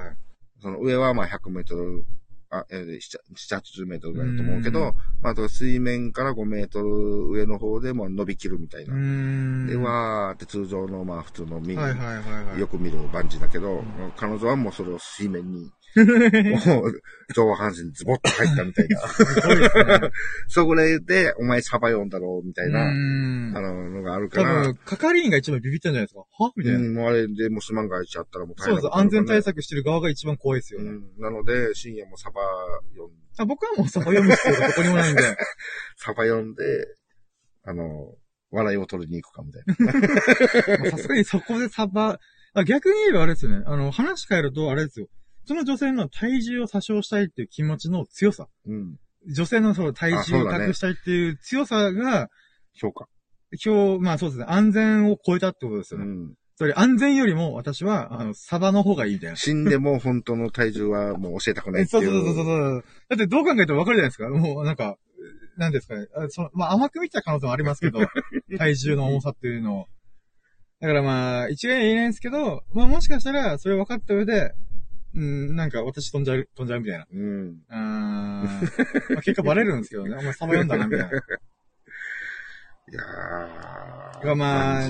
その上はまあ100メートル、あ、えー、7、80メートルぐらいだと思うけうんど、まあ、水面から5メートル上の方でもう伸びきるみたいうな。ん。で、わーって通常のまあ普通の見、はいはいはいはい。よく見るバンジーだけど、ん彼女はもうそれを水面に、もう上半身ズボッと入ったみたいな。そこで、で、お前サバ読んだろうみたいな、うんあの、のがあるか多ら、分、係員が一番ビビったんじゃないですか？は？みたいな。うん、もうあれでもし万が一あったらもう大そうです。安全対策してる側が一番怖いですよね。うん。なので、深夜もサバ読んあ僕はもうサバ読む必要がどこにもないんで。サバ読んで、あの、笑いを取りに行くかみたいな。まあさすがにそこでサバ、あ逆に言えばあれですよね。あの、話変えるとあれですよ。その女性の体重を詐称したいっていう気持ちの強さ。うん。女性のその体重をあそうだね隠したいっていう強さが、評価。今日、まあそうですね。安全を超えたってことですよね。うん。それ安全よりも私は、あの、サバの方がいいみたいな。死んでも本当の体重はもう教えたくないえっていう。そうそうそうそう。だってどう考えてもわかるじゃないですか。もうなんか、なんですかね。あそのまあ甘く見た可能性もありますけど、体重の重さっていうのを。だからまあ、一概には言えないんですけど、まあもしかしたらそれ分かった上で、うん、なんか私飛んじゃう、飛んじゃうみたいな。うん。うーん。まあ、結果バレるんですけどね。お前サバ読んだな、みたいな。いやー。がまあ。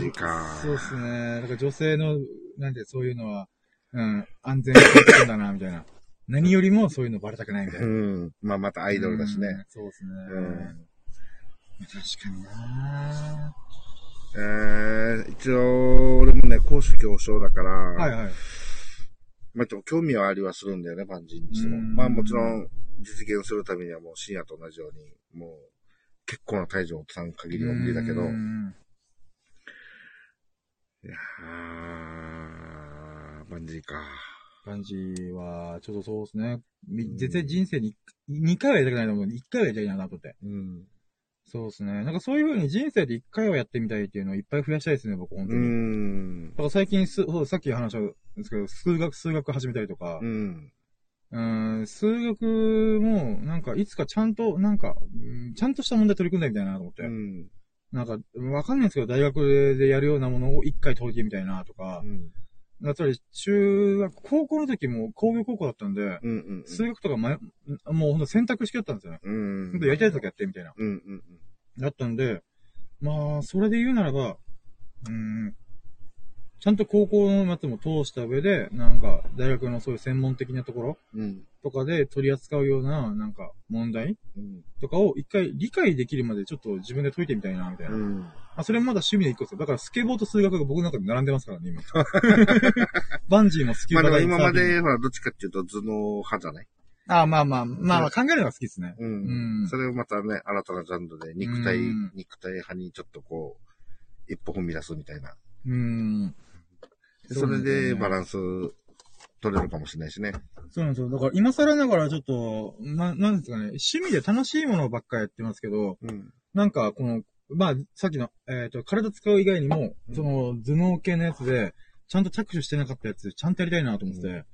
そうですね。だから女性の、なんでそういうのは、うん、安全に気んだな、みたいな。何よりもそういうのバレたくないみたいうな。ん。まあまたアイドルだしうんね。。そうですね。うん確かになえー、一応、俺もね、高所恐怖症だから、はいはい。まあ、でも興味はありはするんだよね、バンジーにしても。うんまあもちろん、実現するためにはもう深夜と同じように、もう、結構な体重を落とさん限りは無理だけど、いうんやー、バンジーか。バンジーは、ちょっとそうですね。絶対人生に2回はやりたくないと思うんで、1回はやりたいなと思って。うん。そうですね。なんかそういう風に人生で1回はやってみたいっていうのをいっぱい増やしたいですね、僕、本当うに。んだ。から最近す、さっき話したんですけど、数学、数学始めたりとかう、ん。うーん、数学も、なんか、いつかちゃんと、なんか、うんちゃんとした問題取り組んだみたいなと思って。うん。なんか、わかんないんですけど、大学でやるようなものを一回解いてみたいなとかう、ん。だったり、中学、高校の時も工業高校だったんで、うん。うん。数学とか、ま、もうほんと選択式だったんですよね。うん。ほんとやりたい時やってみたいな。うん。うん。だったんで、まあ、それで言うならば、うーん、ちゃんと高校のやつも通した上で、なんか、大学のそういう専門的なところうん。とかで取り扱うような、なんか、問題うん。とかを一回理解できるまでちょっと自分で解いてみたいな、みたいな。うん。あ、それもまだ趣味で一個ですよ。だからスケボーと数学が僕の中で並んでますからね、今。バンジーもスキューバまあでも今まで、ほら、どっちかっていうと頭脳派じゃない？あまあまあ、まあまあ考えるのが好きですね。ううんん。それをまたね、新たなジャンルで肉体うん、肉体派にちょっとこう、一歩踏み出すみたいな。うーん。それでバンランス取れるかもしれないしね。そうなんですよ。だから今更ながらちょっと、な、なんですかね、趣味で楽しいものばっかりやってますけど、うん。なんかこの、まあ、さっきの、えっ、と、体使う以外にも、うんその、頭脳系のやつで、ちゃんと着手してなかったやつ、ちゃんとやりたいなと思ってて、うん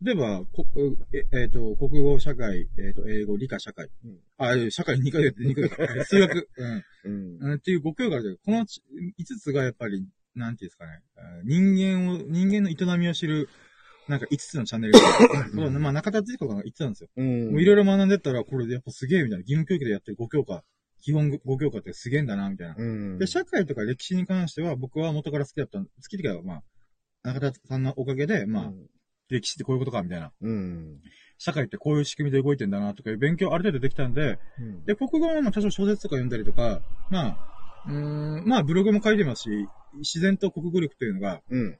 例えば、こええっ、と、国語、社会、えっ、と、英語、理科、社会。うんあ、え社会2回やって、2回やって、数学、うん。うん。うんっていう5教科あるけど、この5つがやっぱり、なんていうんですかね、あ人間を、人間の営みを知る、なんか5つのチャンネルがまあ中田敦彦が言ってたんですよ。うん。もういろいろ学んでったら、これでやっぱすげえみたいな、義務教育でやってる5教科、基本5教科ってすげえんだな、みたいな。うん。で、社会とか歴史に関しては僕は元から好きだったん、好きっていうか、まあ、中田さんのおかげで、まあ、歴史ってこういうことか、みたいな。うん。社会ってこういう仕組みで動いてんだな、とかいう勉強ある程度できたんで、うん。で、国語もまあ多少小説とか読んだりとか、まあ、うーん、まあブログも書いてますし、自然と国語力というのが、うん。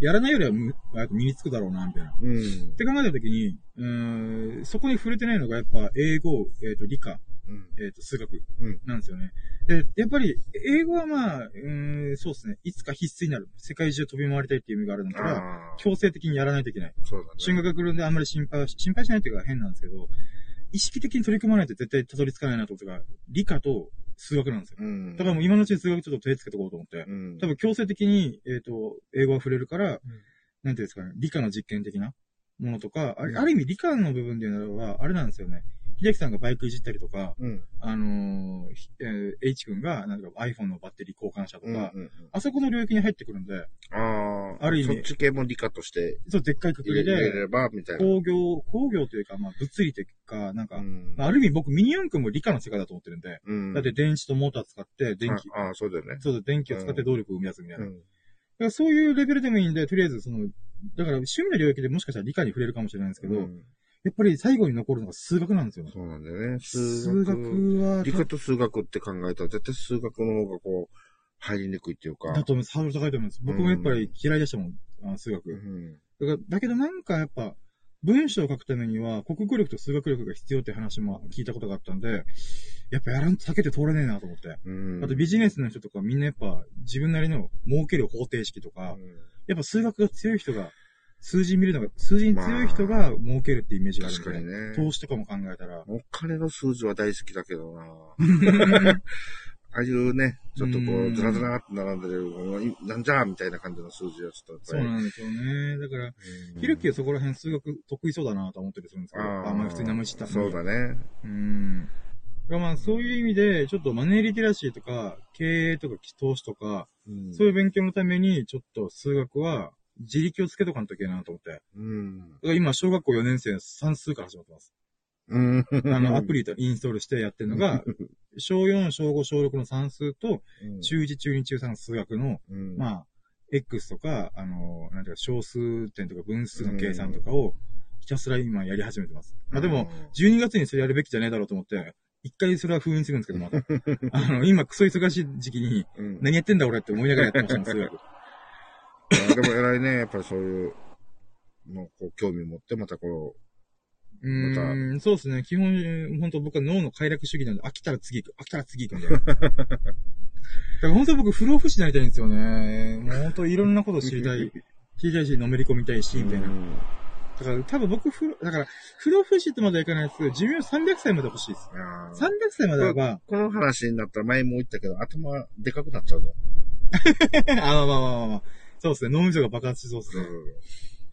やらないよりはむ早く身につくだろうな、みたいな。っうん。て考えたときに、うーん、そこに触れてないのがやっぱ英語、えっ、と理科、うん。えっ、と数学うん。なんですよね。で、やっぱり英語はまあ、うーん、そうですね。いつか必須になる。世界中飛び回りたいっていう意味があるんだから。強制的にやらないといけない。そうだね。進学が来るんであんまり心配心配しないっていうか変なんですけど、意識的に取り組まないと絶対たどり着かないなと思ったのが、理科と数学なんですよ。うん。だからもう今のうちに数学ちょっと手つけとこうと思って。うん。多分強制的に、えっ、と、英語が触れるから、なんていうんですかね、理科の実験的なものとか、ある意味理科の部分で言うならば、あれなんですよね。秀樹さんがバイクいじったりとか、うん。あのーひえー H 君がなんか iPhone のバッテリー交換したとうん。か、うん。あそこの領域に入ってくるんで、ああ。ある意味そっち系も理科としてそう、でっかいくくりで、れば、みたいな。工業、工業というか、まあ、物理というか、なんか、うんまあある意味僕ミニ四駆も理科の世界だと思ってるんで、うん。だって電子とモーター使って電気、ああ、そうだよね。そうだ、電気を使って動力を生み出すみたいな。うん。だからそういうレベルでもいいんで、とりあえずその、だから趣味の領域でもしかしたら理科に触れるかもしれないんですけど、うんやっぱり最後に残るのが数学なんですよね。そうなんだよね。数学は、理科と数学って考えたら、絶対数学の方がこう、入りにくいっていうか。だと思います。ハードル高いと思います。僕もやっぱり嫌いでしたもん、あ数学。うん。だからだけどなんかやっぱ、文章を書くためには、国語力と数学力が必要って話も聞いたことがあったんで、やっぱやらんと避けて通れねえなと思って。うん。あとビジネスの人とかみんなやっぱ自分なりの儲ける方程式とか、やっぱ数学が強い人が、数字見るのが、数字に強い人が儲けるってイメージがあるんで、確かにね。投資とかも考えたら、お金の数字は大好きだけどな ああいうね、ちょっとこうずらずらって並んでる、なんじゃみたいな感じの数字はちょっとそうなんですよね。だから、り。ひるきはそこら辺数学得意そうだなと思ったりするんですけど、ああんまり普通に名前知ったそうだね。うん。まあそういう意味で、ちょっとマネーリテラシーとか、経営とか投資とか、うんそういう勉強のために、ちょっと数学は自力をつけとかんといけないなと思って。だかうん。ら今、小学校4年生の算数から始まってます。うん。あの、アプリとインストールしてやってるのが、小4、小5、小6の算数と、うん、中1、中2、中3の数学の、うん、まあ、X とか、あの、なんていうか、小数点とか分数の計算とかを、ひたすら今やり始めてます。まあでも、12月にそれやるべきじゃねえだろうと思って、一回それは封印するんですけど、また。あの、今クソ忙しい時期に、うん、何やってんだ俺って思いながらやってました数学。でも偉いね、やっぱりそういう、のこう興味持って、またこうーん、そうですね。基本、本当僕は脳の快楽主義なんで、飽きたら次行く、飽きたら次行くみたいな。だから本当僕、不老不死になりたいんですよね。もう本当いろんなことう、知りたい。知りたいし、のめり込みたいし、みたいな。うんだから多分僕、不老、だから、不老不死ってまではいかないですけど、寿命300歳まで欲しいです。あー300歳まであれば、この話になったら前も言ったけど、頭でかくなっちゃうぞ。あ、まあまあまあまあまあ。そうですね。脳みそが爆発しそうですね。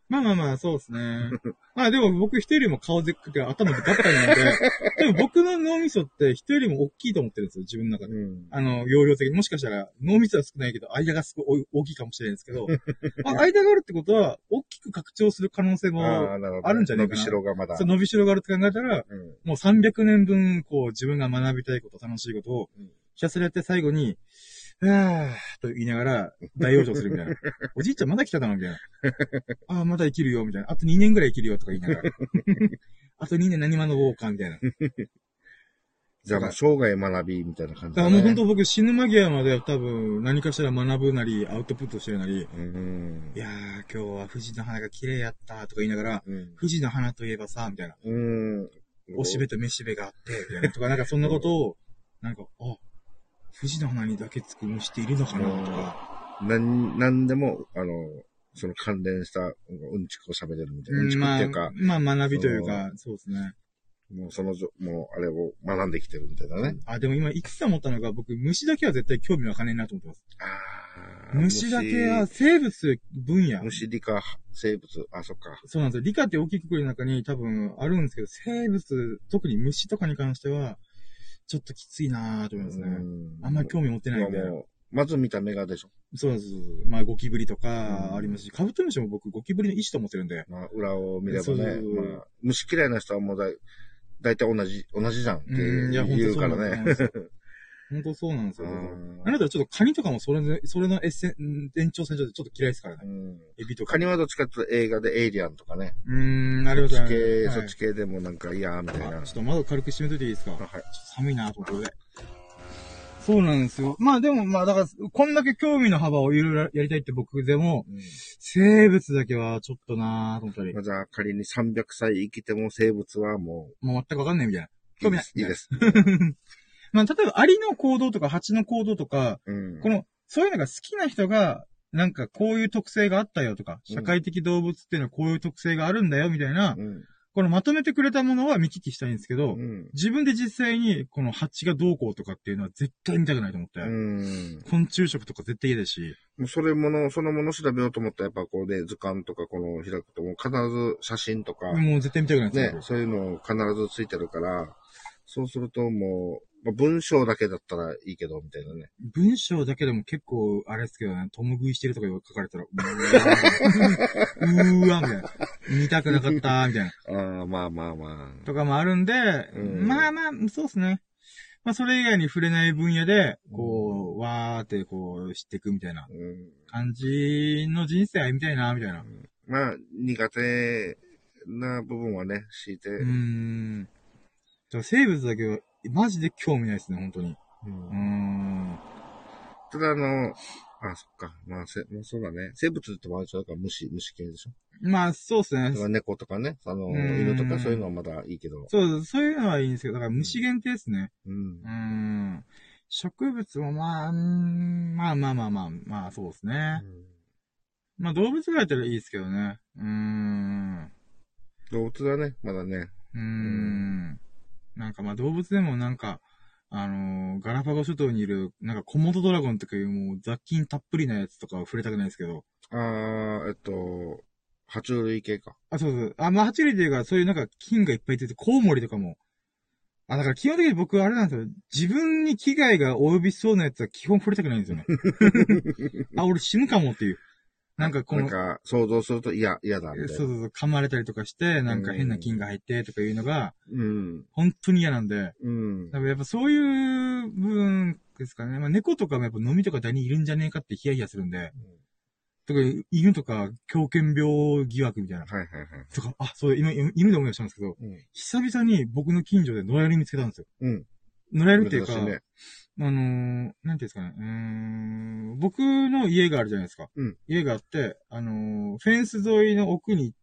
まあまあまあ、そうですね。まあでも僕人よりも顔でっかくて頭でガッタリなんで、でも僕の脳みそって人よりも大きいと思ってるんですよ、自分の中で。うん。あの、容量的に。もしかしたら脳みそは少ないけど、間がすごい大きいかもしれないんですけど、まあ、間があるってことは、大きく拡張する可能性も、あるんじゃないかな伸びしろがまだ。そう伸びしろがあるって考えたら、うん。もう300年分、こう、自分が学びたいこと、楽しいことをうん、ひたすらやって最後に、はぁーと言いながら、大往生するみたいな。おじいちゃんまだ来ただろみたいな。ああ、まだ生きるよ、みたいな。あと2年ぐらい生きるよ、とか言いながら。あと2年何学ぼうか、みたいな。だじゃあ、まあ生涯学びみたいな感じかだね。らもう本当僕死ぬ間際まで多分何かしら学ぶなり、アウトプットしてるなり、うん。いやー、今日は富士の花が綺麗やった、とか言いながら、うん。富士の花といえばさ、みたいな。うん。おしべとめしべがあって、みたいな。とか、なんかそんなことを、なんか、あ、富士の花にだけつく虫っているのかな、とか。なん、なんでも、あの、その関連した、うんちくを喋れるみたいな。うんちくまあっていうか、、まあ学びというか、そうですね。もうそのもうあれを学んできてるみたいなね。あ、でも今、いくつか思ったのが、僕、虫だけは絶対興味わかんねえなと思ってます。あー虫だけは、生物分野。虫理科、生物、あ、そっか。そうなんですよ。理科って大きくくりの中に多分あるんですけど、生物、特に虫とかに関しては、ちょっときついなぁと思いますね。うんあんまり興味持ってないんで。まず見た目がでしょ。そうなんです。まあ、ゴキブリとうかんありますし、カブトムシも僕、ゴキブリの石と思ってるんで。まあ、裏を見ればね。まあ、虫嫌いな人はもうだい、だいたい同じ、同じじゃんってうん、いや、本言うからね。本当そうなんですよ。うんあなたはちょっとカニとかもそれで、それのエッセン、延長線上でちょっと嫌いですからね。うんエビとか。カニはどっちかっていうと映画でエイリアンとかね。うーん、ありがとうございます。そっち系、はいそっち系でもなんか嫌みたいな。あちょっと窓軽く閉めといていいですか？ちょっはい。と寒いなと思って。そうなんですよ。まあでも、まあだから、こんだけ興味の幅をいろいろやりたいって僕でも、うん生物だけはちょっとなぁと思ったり、まあじゃあ仮に300歳生きても生物はももう全くわかんないみたいな。う、興味ない。いいです。まあ例えばアリの行動とか蜂の行動とか、うん。この、そういうのが好きな人が、なんかこういう特性があったよとか、うん社会的動物っていうのはこういう特性があるんだよみたいな、うん。このまとめてくれたものは見聞きしたいんですけど、うん。自分で実際にこの蜂がどうこうとかっていうのは絶対見たくないと思って。うん。昆虫食とか絶対嫌だし。もうそれもの、そのもの調べようと思ったらやっぱこうね、図鑑とかこの開くともう必ず写真とか、もう絶対見たくないですね、そういうの必ずついてるから、そうするともう、まあ、文章だけだったらいいけど、みたいなね。文章だけでも結構、あれですけどね、共食いしてるとか書かれたら、うーわ、みたいな。見たくなかった、みたいな。ああ、まあまあまあ。とかもあるんで、うんまあまあ、そうですね。まあ、それ以外に触れない分野で、こう、わーってこう、知っていくみたいなうん、感じの人生歩みたいな、みたいな。まあ、苦手な部分はね、強いて。うーん。生物だけは、マジで興味ないですね、本当に。うんうーん。ただあの、あ、そっか。まあ、せ、まあ、そうだね。生物ってもあれでしょ？だから虫、虫系でしょ？まあ、そうですねだか。ら猫とかね、あの、うん犬とかそういうのはまだいいけど。そう、そういうのはいいんですけど、だから虫限定ですね。うんうー。ん。植物もまあ、うーんまあまあまあまあ、まあそうですね。まあ動物がやったらいいですけどね。うーん。動物だね、まだね。うーん。なんかまあ動物でもなんか、あのーガラパゴ諸島にいる、なんかコモドドラゴンとかいうもう雑菌たっぷりなやつとかは触れたくないですけど。あー、えっと、爬虫類系か。あ、そうそう。あ、まあ、爬虫類っていうか、そういうなんか菌がいっぱい出て、コウモリとかも。あ、だから基本的に僕あれなんですよ。自分に危害が及びそうなやつは基本触れたくないんですよね。あ、俺死ぬかもっていう。なんかこの、なんか、想像すると嫌、嫌だ、みたいな。そうそうそう、噛まれたりとかして、なんか変な菌が入ってとかいうのが、うん。本当に嫌なんで、うん。だからやっぱそういう部分ですかね。まあ猫とかもやっぱ飲みとかダニいるんじゃねえかってヒヤヒヤするんで、とか犬とか狂犬病疑惑みたいな。はいはいはい。とか、あ、そう、今、犬犬で思い出したんですけど、うん。久々に僕の近所で野良犬見つけたんですよ。うん。野良犬っていうか、ね。あのー、なんていうんですかね、うーん、僕の家があるじゃないですか。うん家があって、あのー、フェンス沿いの奥に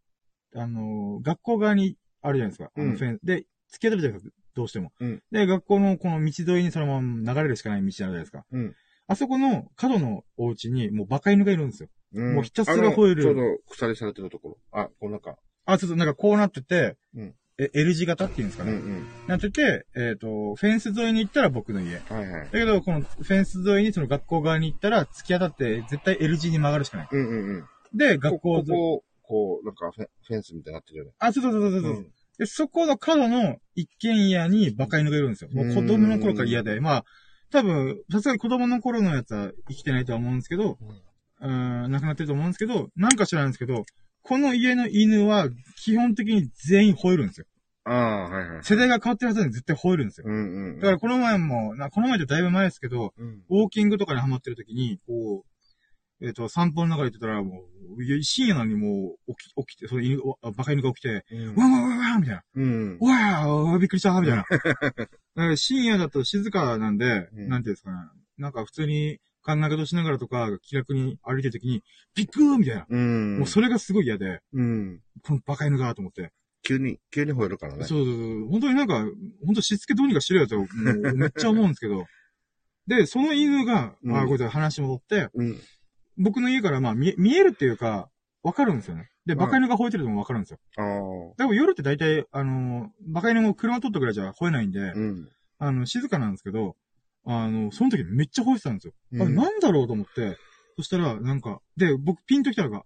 あの、学校側にあるじゃないですか。あうんのフェンで、突き当たるじゃないですか、どうしても。うんで、学校のこの道沿いにそのまま流れるしかない道あるじゃないですか。うんあそこの角のお家にもうバカ犬がいるんですよ。うんもうひたすら吠えるちょうど鎖されてるところ。あ、この中。あ、ちょっとなんかこうなってて、うんえ L 字型っていうんですかね。うんうん。なってて、えっ、と、フェンス沿いに行ったら僕の家。はいはい。だけど、このフェンス沿いにその学校側に行ったら突き当たって絶対 L 字に曲がるしかない。うんうんうん。で、学校ここ、ここう、なんかフェンスみたいになってるよね。あ、そうそうそうそうそう。うんで、そこの角の一軒家にバカ犬がいるんですよ。もう子供の頃から嫌で。まあ、多分、さすがに子供の頃のやつは生きてないとは思うんですけど、うーん、亡くなってると思うんですけど、なんか知らないんですけど、この家の犬は基本的に全員吠えるんですよ。ああ、はいはい。世代が変わってるはずに絶対吠えるんですよ。うんうん。だからこの前も、なこの前ってだいぶ前ですけど、うん。ウォーキングとかにハマってる時に、こう、えっ、と、散歩の中で言ってたら、もう、深夜なのにもう、起き、起きて、その犬、あバカ犬が起きて、うんワンワンワンワンみたいな。うん。わーびっくりしたみたいな。だから深夜だと静かなんで、うんなんていうんですかね。なんか普通に考え事しながらとか、気楽に歩いてる時に、ビックーみたいな。うん。もうそれがすごい嫌で、うん。このバカ犬がと思って。急に、急に吠えるからね。そうそうそう。本当になんか、本当しつけどうにかしろよと、もうめっちゃ思うんですけど。で、その犬が、うんあ、これで話戻って、うん。僕の家からまあ見え見えるっていうか、わかるんですよね。で、うんバカ犬が吠えてるのもわかるんですよ。ああ。でも夜って大体、あのー、バカ犬も車通ったぐらいじゃ吠えないんで、うん。あの、静かなんですけど、あの、その時めっちゃ吠えてたんですよ。あれうんなんだろうと思って、そしたら、なんか、で、僕ピンときたのが、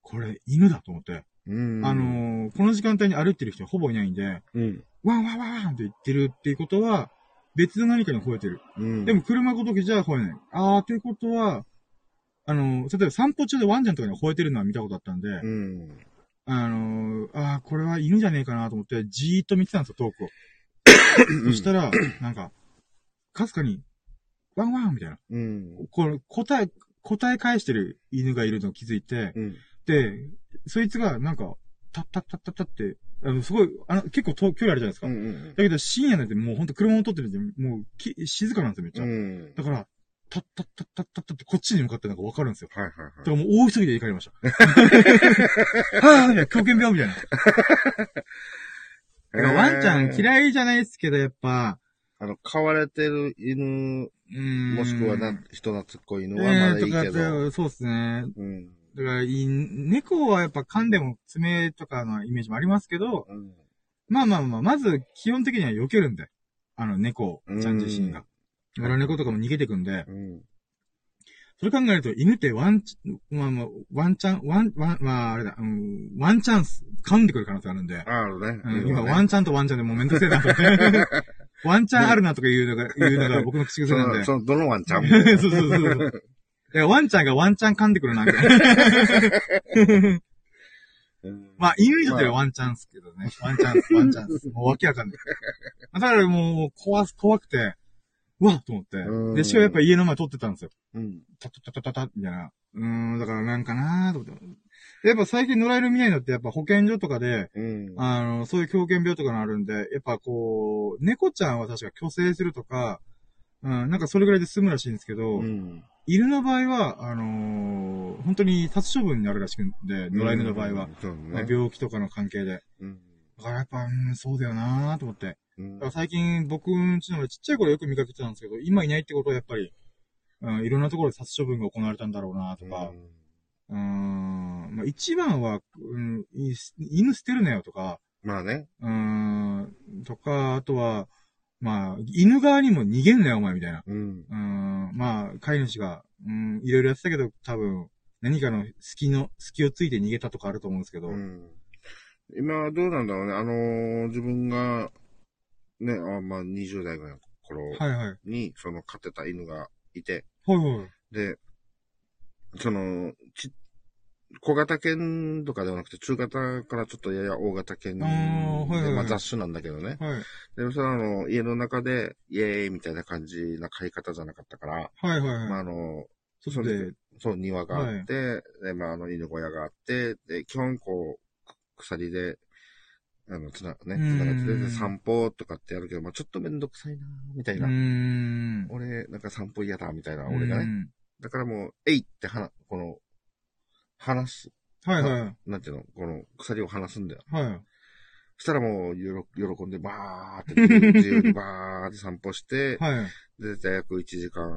これ犬だと思って、うん。あのー、この時間帯に歩いてる人ほぼいないんで、うん。ワンワンワンワンって言ってるっていうことは、別の何かに吠えてる。うん。でも車ごときじゃ吠えない。あー、っていうことは、あの、例えば散歩中でワンちゃんとかに吠えてるのは見たことあったんで、うん。あの、あー、これは犬じゃねえかなと思って、じーっと見てたんですよ、遠くを。そしたら、なんか、かすかに、ワンワンみたいな。うん。これ、答え、答え返してる犬がいるのを気づいて、うん。で、そいつが、なんか、タッタッタッタッタって、あの、すごい、あの、結構遠距離あるじゃないですか。うん。うん。だけど深夜なんてもうほんと車を撮ってるんで、もうき静かなんですよ、めっちゃ。うん。だから、タッタッタッタッタッタってこっちに向かってなんかわかるんですよ。はいはいはいだか。らもう大急ぎで行かれました。はぁ、みたいな、狂犬病みたいな。だからワンちゃんい。嫌いじゃないですけど、やっぱ、あの、飼われてる犬。もしくはな、人懐っこい犬はまだいいけえーとど。かそうですね。うん。だから、い猫はやっぱ噛んでも爪とかのイメージもありますけど、うん。まあまあまあ、まず基本的には避けるんで。あの、猫ちゃん自身が。野良猫とかも逃げてくんで、うん。それ考えると犬ってワンチ、まあまあ、ワンチャン、ワン、ワン、まああれだ、うん、ワンチャンス、噛んでくる可能性あるんで、あるね。うん、今ワンンチャンとワンチャンでもうめんどくせえな。ワンチャンあるなとか言うのが、言うのが僕の口癖なんで。その、どのワンちゃんも。そうそうそうそう。いやワンちゃんがワンチャン噛んでくるな、みたいな。う んまあ、犬にとってはワンチャンスけどね。ワンチャンス、ワンチャンス。もうわけわかんない。だからもう、怖す、怖くて、うわっと思ってう。んで、しかもやっぱ家の前通ってたんですよ。うん。タタタタタタみたいな。うーん、だからなんかなーと思って。やっぱ最近野良犬見ないのってやっぱ保健所とかで、うん。あの、そういう狂犬病とかのあるんで、やっぱこう、猫ちゃんは確か虚勢するとか、うん、なんかそれぐらいで済むらしいんですけど、うん。犬の場合は、あのー本当に殺処分になるらしくんで、野良犬の場合は。うん。そうまあね。病気とかの関係で。うん。だからやっぱ、うん、そうだよなーと思って。うんだから最近僕んちのちっちゃい頃よく見かけてたんですけど、今いないってことはやっぱり、うん、いろんなところで殺処分が行われたんだろうなとか、うーん、まあ一番は、うん、い犬捨てるなよとか、まあね。うーん、とか、あとは、まあ、犬側にも逃げんなよお前みたいな。うん。うーん、まあ、飼い主が、うん、いろいろやってたけど、多分、何かの隙の、隙をついて逃げたとかあると思うんですけど、うん。今はどうなんだろうね。あのー自分が、ね、あまあ20代ぐらいの頃はいはい。に、その飼ってた犬がいて、はいはい。で、その、ち、小型犬とかではなくて、中型からちょっとやや大型犬で、あーはいはいはいまあ雑種なんだけどね。はい。で、それはあの、家の中で、イエーイみたいな感じな飼い方じゃなかったから、はいはいはい。まああの、外で、そう、庭があって、で、まあ、あの、犬小屋があって、で、基本こう、鎖で、あの、つな、ね、つうんながってて、で散歩とかってやるけど、まあ、ちょっとめんどくさいなみたいうな。ーん。俺、なんか散歩嫌だ、みたいな、俺がね。うんだからもう、えいってはな、この、話す。はいはい。なんていうの、この鎖を離すんだよ。はい。そしたらもう喜んで、バーって、自由にバーって散歩して、はい。で、大約1時間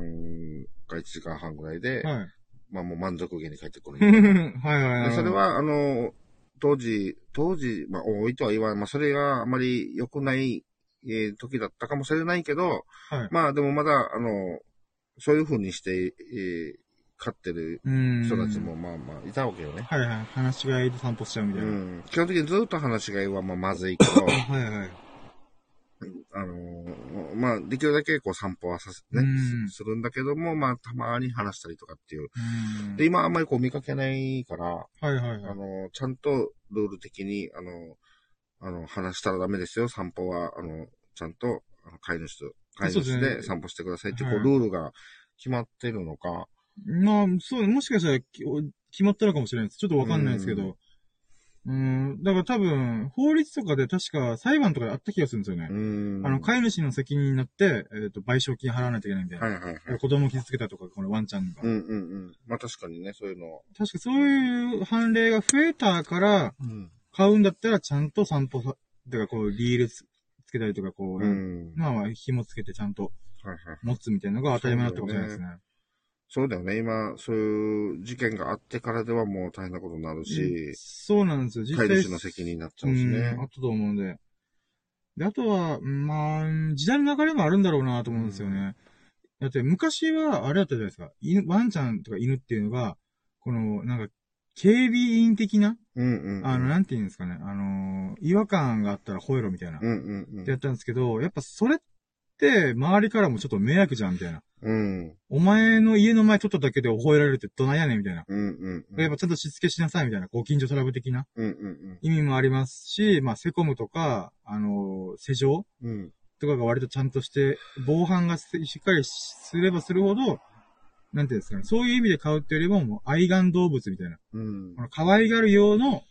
か1時間半ぐらいで、はい。まあもう満足げに帰ってくる。はいはいはい。でそれ、は、あの、当時、当時、まあ、多いとは言わん。まあ、それがあまり良くない、えー時だったかもしれないけど、はい。まあ、でもまだ、あの、そういう風にして、えー飼ってるうん。人たちも、まあまあ、いたわけよね。はいはい。話し飼いで散歩しちゃうみたいな。うん。基本的にずっと話し飼いは、まあ、まずいけど、はいはい。あのーまあ、できるだけこう散歩はさせ、ねうん、するんだけども、まあ、たまに話したりとかっていう。うん。で、今あんまりこう見かけないから、はいはいはい。あの、ちゃんとルール的に、あの、あの、話したらダメですよ。散歩は、あの、ちゃんと、あの飼い主と、飼い主で散歩してくださいっていう、はいこう、ルールが決まってるのか。まあ、そう、もしかしたらき決まったのかもしれないです。ちょっとわかんないですけど。うん。だから多分、法律とかで確か裁判とかであった気がするんですよねう。ーん。あの、飼い主の責任になって、えっ、と、賠償金払わないといけないみたいな。はいはいはい。子供を傷つけたとか、このワンちゃんが。うんうんうん。まあ確かにね、そういうの。確かそういう判例が増えたから、うん。買うんだったらちゃんと散歩さ、てかこう、リールつつけたりとか、こう、うん。まあまあ、紐つけてちゃんと。持つみたいなのが当たり前だったかもしれないですね。そうだよね。今、そういう事件があってからではもう大変なことになるし、そうなんですよ。実際。飼い主の責任になっちゃうしねうん、あ。ったと思うので。で、あとは、うんまあ、時代の流れもあるんだろうなと思うんですよね。だって昔は、あれだったじゃないですか。犬、ワンちゃんとか犬っていうのが、この、なんか、警備員的な、うんうんうん。あの、なんて言うんですかね。あのー違和感があったら吠えろみたいな。うんうんうんってやったんですけど、やっぱそれって、周りからもちょっと迷惑じゃん、みたいな。うん。お前の家の前取っただけで吠えられるってどないやねん、みたいな。うんうんうん。やっぱちゃんとしつけしなさい、みたいな。ご近所トラブル的なうんうん意味もありますし、まあ、セコムとか、あのー施錠うん。うん。とかが割とちゃんとして、防犯がししっかりすればするほど、なんていうんですかね。そういう意味で飼うっていうよりも、もう愛玩動物みたいな。うんこ。の可愛がる用の、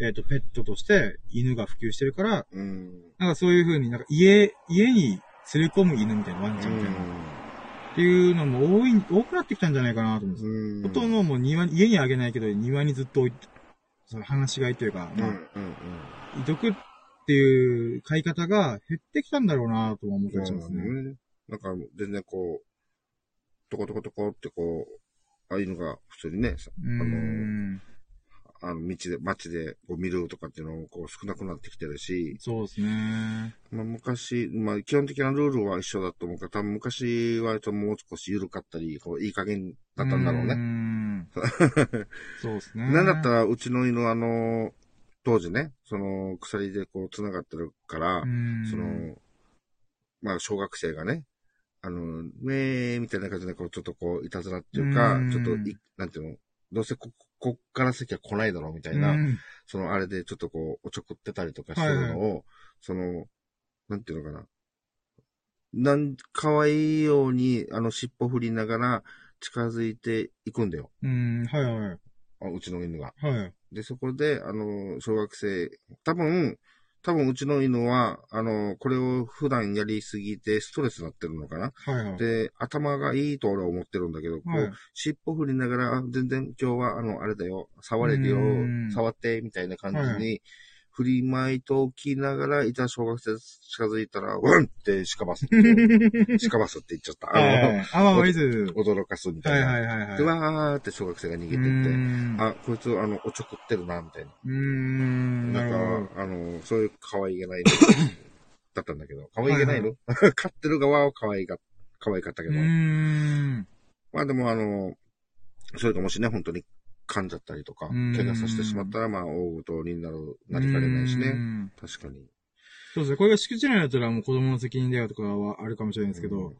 えっ、と、ペットとして犬が普及してるから、うん。なんかそういう風になんか家、家に連れ込む犬みたいな、ワンちゃんみたいな。っていうのも多い、多くなってきたんじゃないかなと思うんですよ。うん。ほとんどもう庭に、家にあげないけど、庭にずっと置いて、その話し飼いというか、まあ、んうん。遺毒っていう飼い方が減ってきたんだろうなとも思ったりしますね。ね。なんか、全然こう、トコトコトコってこう、ああいうのが普通にね、さうーん。あの、道で、街でこう見るとかっていうのもこう少なくなってきてるし、そうですね。まあ昔、まあ基本的なルールは一緒だと思うから、多分昔はともう少し緩かったり、こういい加減だったんだろうね。んそうですね。なんだったら、うちの犬あの、当時ね、その、鎖でこう繋がってるから、その、まあ、小学生がね、あの、めーみたいな感じで、こう、ちょっとこう、いたずらっていうかうん、ちょっとい、なんていうの、どうせこ、こっから先は来ないだろうみたいな、うんその、あれでちょっとこう、おちょくってたりとかしてるのを、その、なんていうのかな。なん、可愛いように、あの、尻尾振りながら近づいていくんだよ。うん、はいはい。あうちの犬が。はい。で、そこで、あの、小学生、多分、多分うちの犬は、あの、これを普段やりすぎてストレスになってるのかな。はいはい。で、頭がいいと俺は思ってるんだけど、こはいう尻尾振りながら、あ全然今日は、あの、あれだよ、触れるようん、触って、みたいな感じはに、振りまいときながら、いた小学生近づいたら、うんってしかばすって、しかばすって言っちゃった。はいはいああ、まあまあ、いいです。の、驚かすみたはいいな。はいはいはい。で、わーって小学生が逃げてうって、あ、こいつ、あの、おちょくってるな、みたいな。うーん。なんど。か、あの、そういう可愛げないの だったんだけど、可愛げないの、飼ってる側は可愛が、可愛かったけど。うーん。まあでもあの、それかもしね、本当に噛んじゃったりとか、うん怪我させてしまったら、まあ、大事になる、なりかねないしうね。ん確かに。そうですね。これが敷地内だったらもう子供の責任だよとかはあるかもしれないですけど、うん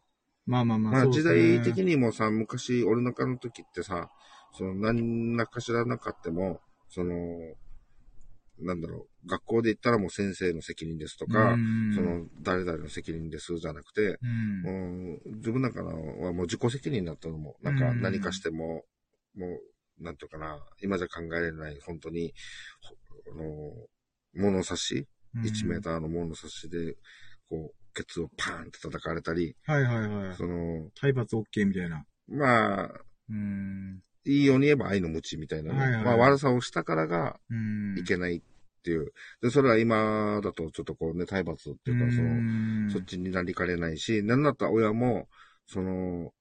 まあまあまあ、まあ、ね代的にもさ、昔、俺のの時ってさ、その、何らかしらなかっても、その、なんだろう、学校で言ったらもう先生の責任ですとか、うんその、誰々の責任ですじゃなくて、うん。自分なんかのはもう自己責任だったのも、なんかうん何かしても、もう、なんていうかな、今じゃ考えられない、本当に、ほあの、物差し、1メーターの物差しで、こう、ケツをパーンって叩かれたり、はいはいはい。その、体罰 OK みたいな。まあ、うーん。いいように言えば愛の無知みたいなね、はいはいまあ悪さをしたからがうん。いけないっていう。で、それは今だとちょっとこうね、体罰っていうか、その、のそっちになりかねないし、なんだったら親も、その、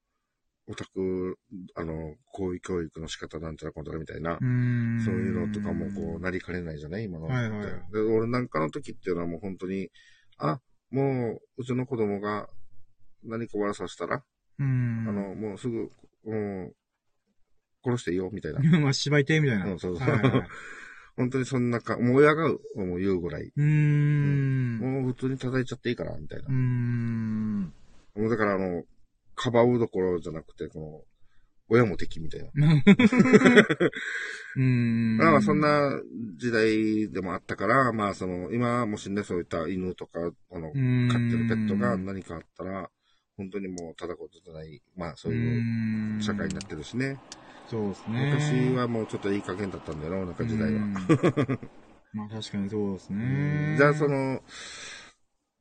オタク、あの、こういう教育の仕方なんちゃらこんたらみたいな、うん。そういうのとかもこうなりかねないじゃない今の。はいはいで、俺なんかの時っていうのはもう本当に、あ、もう、うちの子供が何か悪さしたら、うん。あの、もうすぐ、もう、殺していいよ、みたいな。まあ、芝居亭みたいな。うんそうそうはいはいはい 本当にそんなか、もう親がもう言うぐらい、うーん。もう普通に叩いちゃっていいから、みたいなうー。ん。もうだからあの、かばうどころじゃなくて、この、親も敵みたいな。うーん。まあそん。な時代でもあったから、まあその、今もしね、そういった犬とか、あの、飼ってるペットが何かあったら、本当にもうただことじゃない、まあそういう社会になってるしね。そうですね。昔はもうちょっといい加減だったんだよな、なんか時代は。は。まあ確かにそうですね。じゃあそ、の、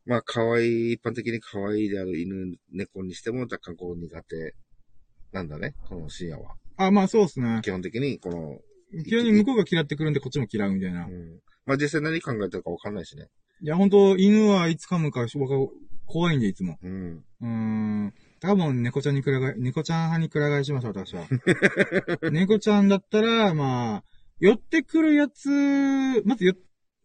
まあ可愛い、一般的に可愛いである犬、猫にしても若干こう苦手なんだね、この深夜は。あ、まあそうですね。基本的に、この、急に向こうが嫌ってくるんでこっちも嫌うみたいな。いうん。まあ実際何考えてるかわかんないしね。や、本当犬はいつ噛むか僕は怖いんで、いつも。うん。うーん。多分、猫ちゃんにくらがい、猫ちゃん派にくら替えします、私は。猫ちゃんだったら、まあ、寄ってくるやつ、まずよ、な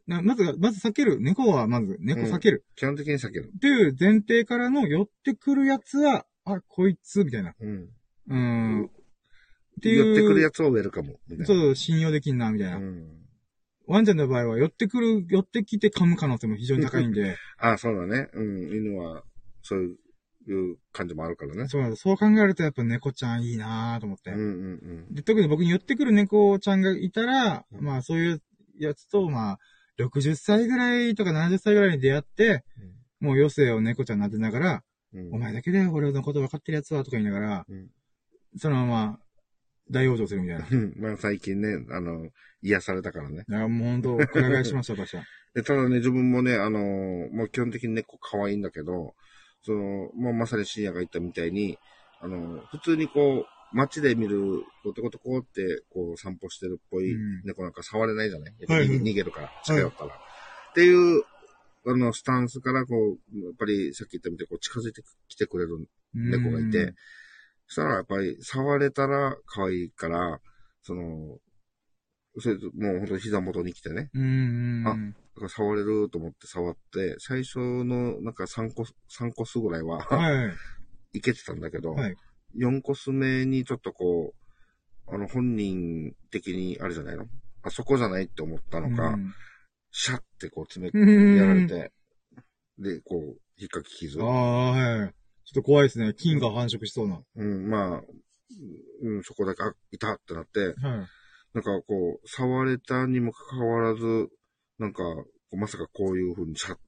まず、まず避ける。猫はまず、猫避ける。基本的に避ける。っていう前提からの寄ってくるやつは、あ、こいつ、みたいな。うん。うーん。っていう。寄ってくるやつをウェルカム。そう、信用できんな、みたいな。うん。ワンちゃんの場合は、寄ってくる、寄ってきて噛む可能性も非常に高いんで、あそうだね。うん。犬は、そういう感じもあるからね。そうそう考えるとやっぱ猫ちゃんいいなと思って。うんうんで特に僕に寄ってくる猫ちゃんがいたら、うんまあそういうやつと、まあ、60歳ぐらいとか70歳ぐらいに出会って、もう余生を猫ちゃんになってながら、うん。うんお前だけで俺のこと分かってるやつはとか言いながら、うんそのまま大往生するみたいな。うん。まあ最近ね、あの、癒されたからね。らもう本当、くら替えしました、私は。で、ただね、自分もね、あのーもう基本的に猫可愛いんだけど、その、もうまさに深夜が言ったみたいに、あのー普通にこう、街で見る、こう、トコトコって、こう、散歩してるっぽいうん猫なんか触れないじゃない、やっぱはい逃げるから、近寄ったら。っていう、あの、スタンスから、こう、やっぱりさっき言ったみたいに、こう、近づいてきてくれる猫がいて、そしたらやっぱり触れたら可愛いから、その、それともう本当に膝元に来てね、うん。うん。あだから触れると思って触って、最初のなんか3個、3コスぐらいは、はい。いけてたんだけど、はい。4コス目にちょっとこう、あの本人的にあれじゃないの？あそこじゃないって思ったのか、うんシャッてこう詰め、うんやられて、で、こう、引っかき傷あ。あ、はい。ちょっと怖いですね。菌が繁殖しそうな。うん、まあ、うん、そこだけ、あ、いたってなって、はい。なんかこう、触れたにもかかわらず、なんか、まさかこういう風にシャって、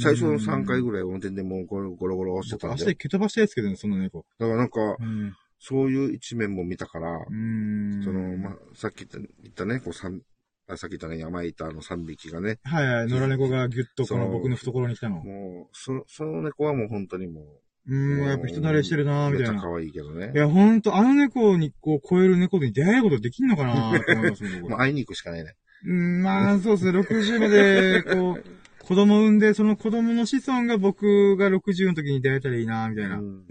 最初の3回ぐらい運転でもうゴロゴロゴロして僕、たんで。明日蹴飛ばしたやつけどね、その猫。だからなんか、うん。そういう一面も見たから、うん。その、まあ、さっき言ったね、こう三、あさっき言ったね、山板の3匹がね、はいはい、野良猫がギュッとこの僕の懐に来たの。もう、そ、その猫はもう本当にもう、うん、やっぱ人慣れしてるなーみたいな。めっちゃ可愛いけどねい。や、ほんと、あの猫にこう超える猫に出会えることできんのかなーって思いますね、僕 もう会いに行くしかないね。うん、まあ、そうですね、60まで、こう、子供産んで、その子供の子孫が僕が60の時に出会えたらいいなーみたいなうん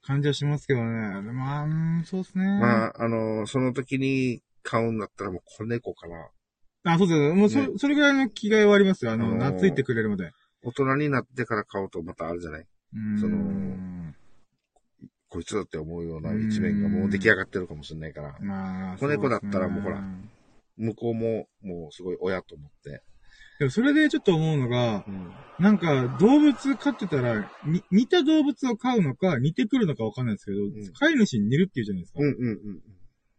感じはしますけどね。まあ、うんそうですね。まあ、あの、その時に買うんだったらもう子猫かな。あ、そうですね。もうそ、ねそれぐらいの気概はありますよ。あの、あのー懐いてくれるまで。大人になってから買うとまたあるじゃない。うんそのこいつだって思うような一面がもう出来上がってるかもしれないから、まあ、子猫だったらもうほら向こうももうすごい親と思って。でもそれでちょっと思うのがう、ん。なんか動物飼ってたら、に似た動物を飼うのか、似てくるのかわかんないですけど、ん飼い主に似るっていうじゃないですか。うんうんうん。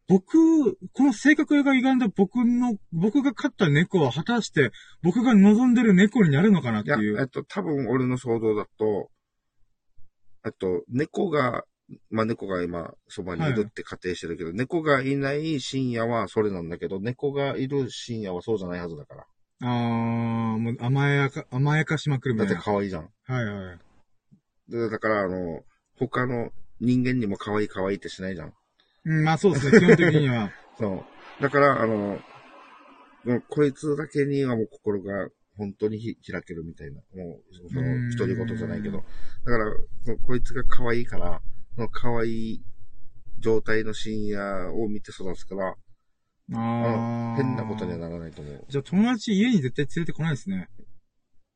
僕、この性格が歪んだ僕の、僕が飼った猫は果たして、僕が望んでる猫になるのかなっていや、いう。えっと、多分俺の想像だと、えっと、猫が、まあ、猫が今、そばにいるって仮定してるけど、猫がいない深夜はそれなんだけど、猫がいる深夜はそうじゃないはずだから。あー、もう甘やか、甘やかしまくるみだって。可愛いじゃん。はいはい。でだから、あの、他の人間にも可愛い可愛いってしないじゃん。うん、まあそうですね、基本的には。そう。だから、あの、もうこいつだけにはもう心が本当にひ開けるみたいな。もう、その、独り言じゃないけど。だから、そのこいつが可愛いから、その可愛い状態の深夜を見て育つから、ああ。変なことにはならないと思う。じゃあ友達家に絶対連れてこないですね。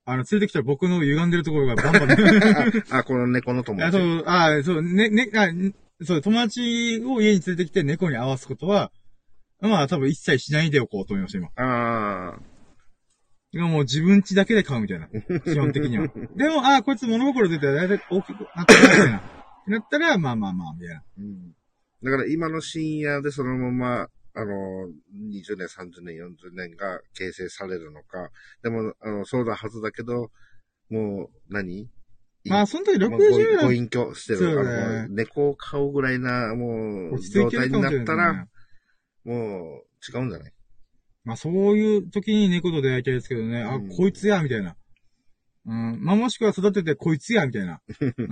あの、連れてきたら僕の歪んでるところがバンバン。あ、この猫の友達。あそう、あそう、ね、ね、あんそう、友達を家に連れてきて猫に合わすことは、まあ多分一切しないでおこうと思いました、今。ああ、今もう自分家だけで買うみたいな。基本的には。でも、あこいつ物心出てだいたい大きくなったな、みたいな。なったら、まあまあまあ、みたいな。うん。だから今の深夜でそのまま、あの、20年、30年、40年が形成されるのか。でも、あの、そうだはずだけど、もう何、まあ、その時もうご60ご年隠居してる。だね猫を飼うぐらいな、もう、落ち着いてる状態になったら、もう、違うんじゃない？まあそういう時に猫と出会いたいですけどね、あ、うんこいつや、みたいな。うん。まあもしくは育ててこいつや、みたいな。う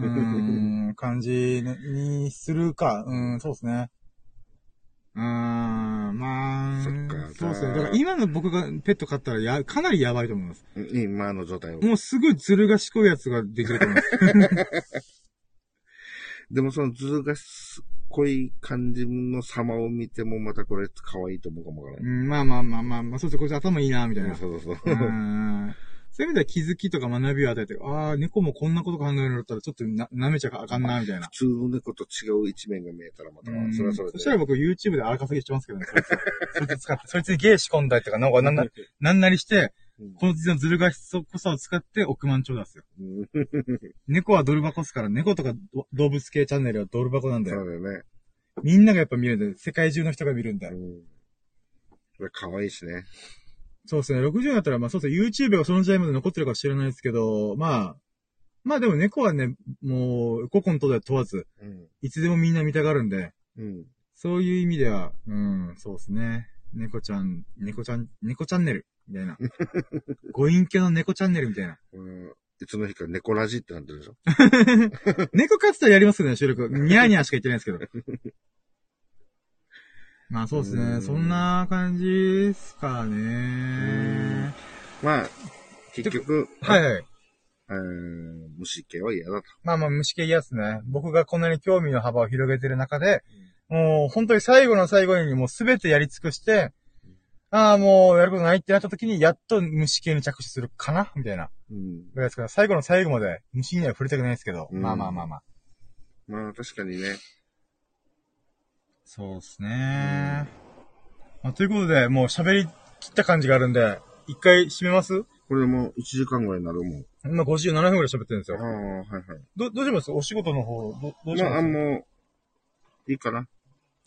ん、感じにするか。うん、そうですね。うん、まあ、そっかそうですね。だから今の僕がペット飼ったらや、かなりやばいと思います。今の状態を。もうすぐずる賢いやつができると思います。でもそのずるがす濃い感じの様を見てもまたこれ可愛いと思うかもわからない。うん、まあまあまあまあ、まあ、そうですね。こいつ頭いいな、みたいな。そうそううそう。んそういう意味では気づきとか学びを与えて、ああ、猫もこんなこと考えるんだったらちょっとな舐めちゃあかんな、みたいな。普通の猫と違う一面が見えたらまた、うんそれはそれで。そしたら僕 YouTube で荒稼ぎしてますけどね、そいつ。そいつ使って、そいつに芸仕込んだりとか、なんかなんななんなりして、うんこの実のずる賢さを使って億万長出すよ。う ん猫はドル箱っすから、猫とかど動物系チャンネルはドル箱なんだよ。そうだよね。みんながやっぱ見るんだよ。世界中の人が見るんだよ。うん。これ可愛いしね。そうですね。60だったら、まあそうですね。YouTube がその時代まで残ってるかは知らないですけど、まあ、まあでも猫はね、もう、古今東西問わず、うん。いつでもみんな見たがるんで、うん。そういう意味では、うん、そうですね。猫ちゃん、猫ちゃん、猫チャンネル、みたいな。ご隠居の猫チャンネルみたいな。うんいつの日か猫ラジってなってるでしょ？猫飼ってたらやりますけどね、収録。ニャーニャーしか言ってないですけど。まあそうですね。うんそんな感じですかね。まあ、結局、はいはい。えー、虫系は嫌だと。まあまあ虫系嫌ですね。僕がこんなに興味の幅を広げてる中で、もう本当に最後の最後にもうすべてやり尽くして、ああ、もうやることないってなった時に、やっと虫系に着手するかな？みたいな。うん。ぐらいですから、最後の最後まで虫には触れたくないですけど、うんまあまあまあまあ。まあ確かにね。そうですね。まあ、ということで、もう喋り切った感じがあるんで、一回締めます？これでもう1時間ぐらいになるもん。今57分ぐらい喋ってるんですよ。ああ、はいはい。ど、どうします？お仕事の方、ど、どうしまあ、ますあもう、いいかな。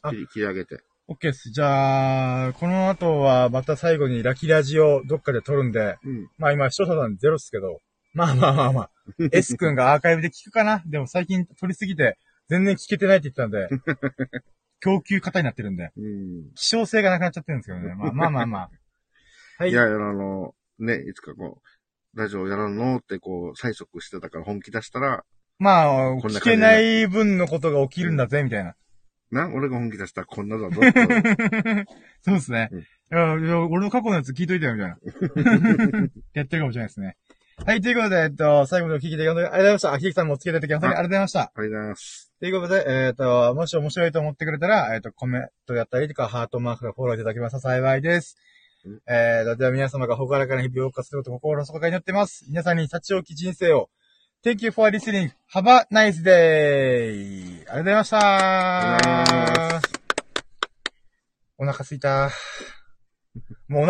あ切り切り上げて。オッケーです。じゃあ、この後はまた最後にラキラジをどっかで撮るんで、うん。まあ今視聴者さんゼロですけど、まあまあまあまあ、S 君がアーカイブで聞くかな？でも最近撮りすぎて全然聞けてないって言ってたんで、供給型になってるんで、うん。希少性がなくなっちゃってるんですけどね。まあまあまあまあ。はいいや、あの、ね、いつかこう、ラジオやらんのってこう、催促してたから本気出したら、まあ、聞けない分のことが起きるんだぜ、みたいな。な、俺が本気出したらこんなだぞ。そうですね。うんいやいや俺の過去のやつ聞いといたよ、みたいな。やってるかもしれないですね。はい、ということで、えっと、最後までお聞きいただきありがとうございました。あ、ひきさんもお付き合いいただきありがとうございました。ありがとうございます。ということで、えっ、と、もし面白いと思ってくれたら、えっ、と、コメントやったりとか、ハートマークがフォローいただけますと幸いですうん。えーと、では皆様がほがらかな日々を謳歌することを心の底から祈ってます。皆さんに立ち置き人生を。Thank you for listening. Have a nice day! ありがとうございましたお腹すいた。もうお腹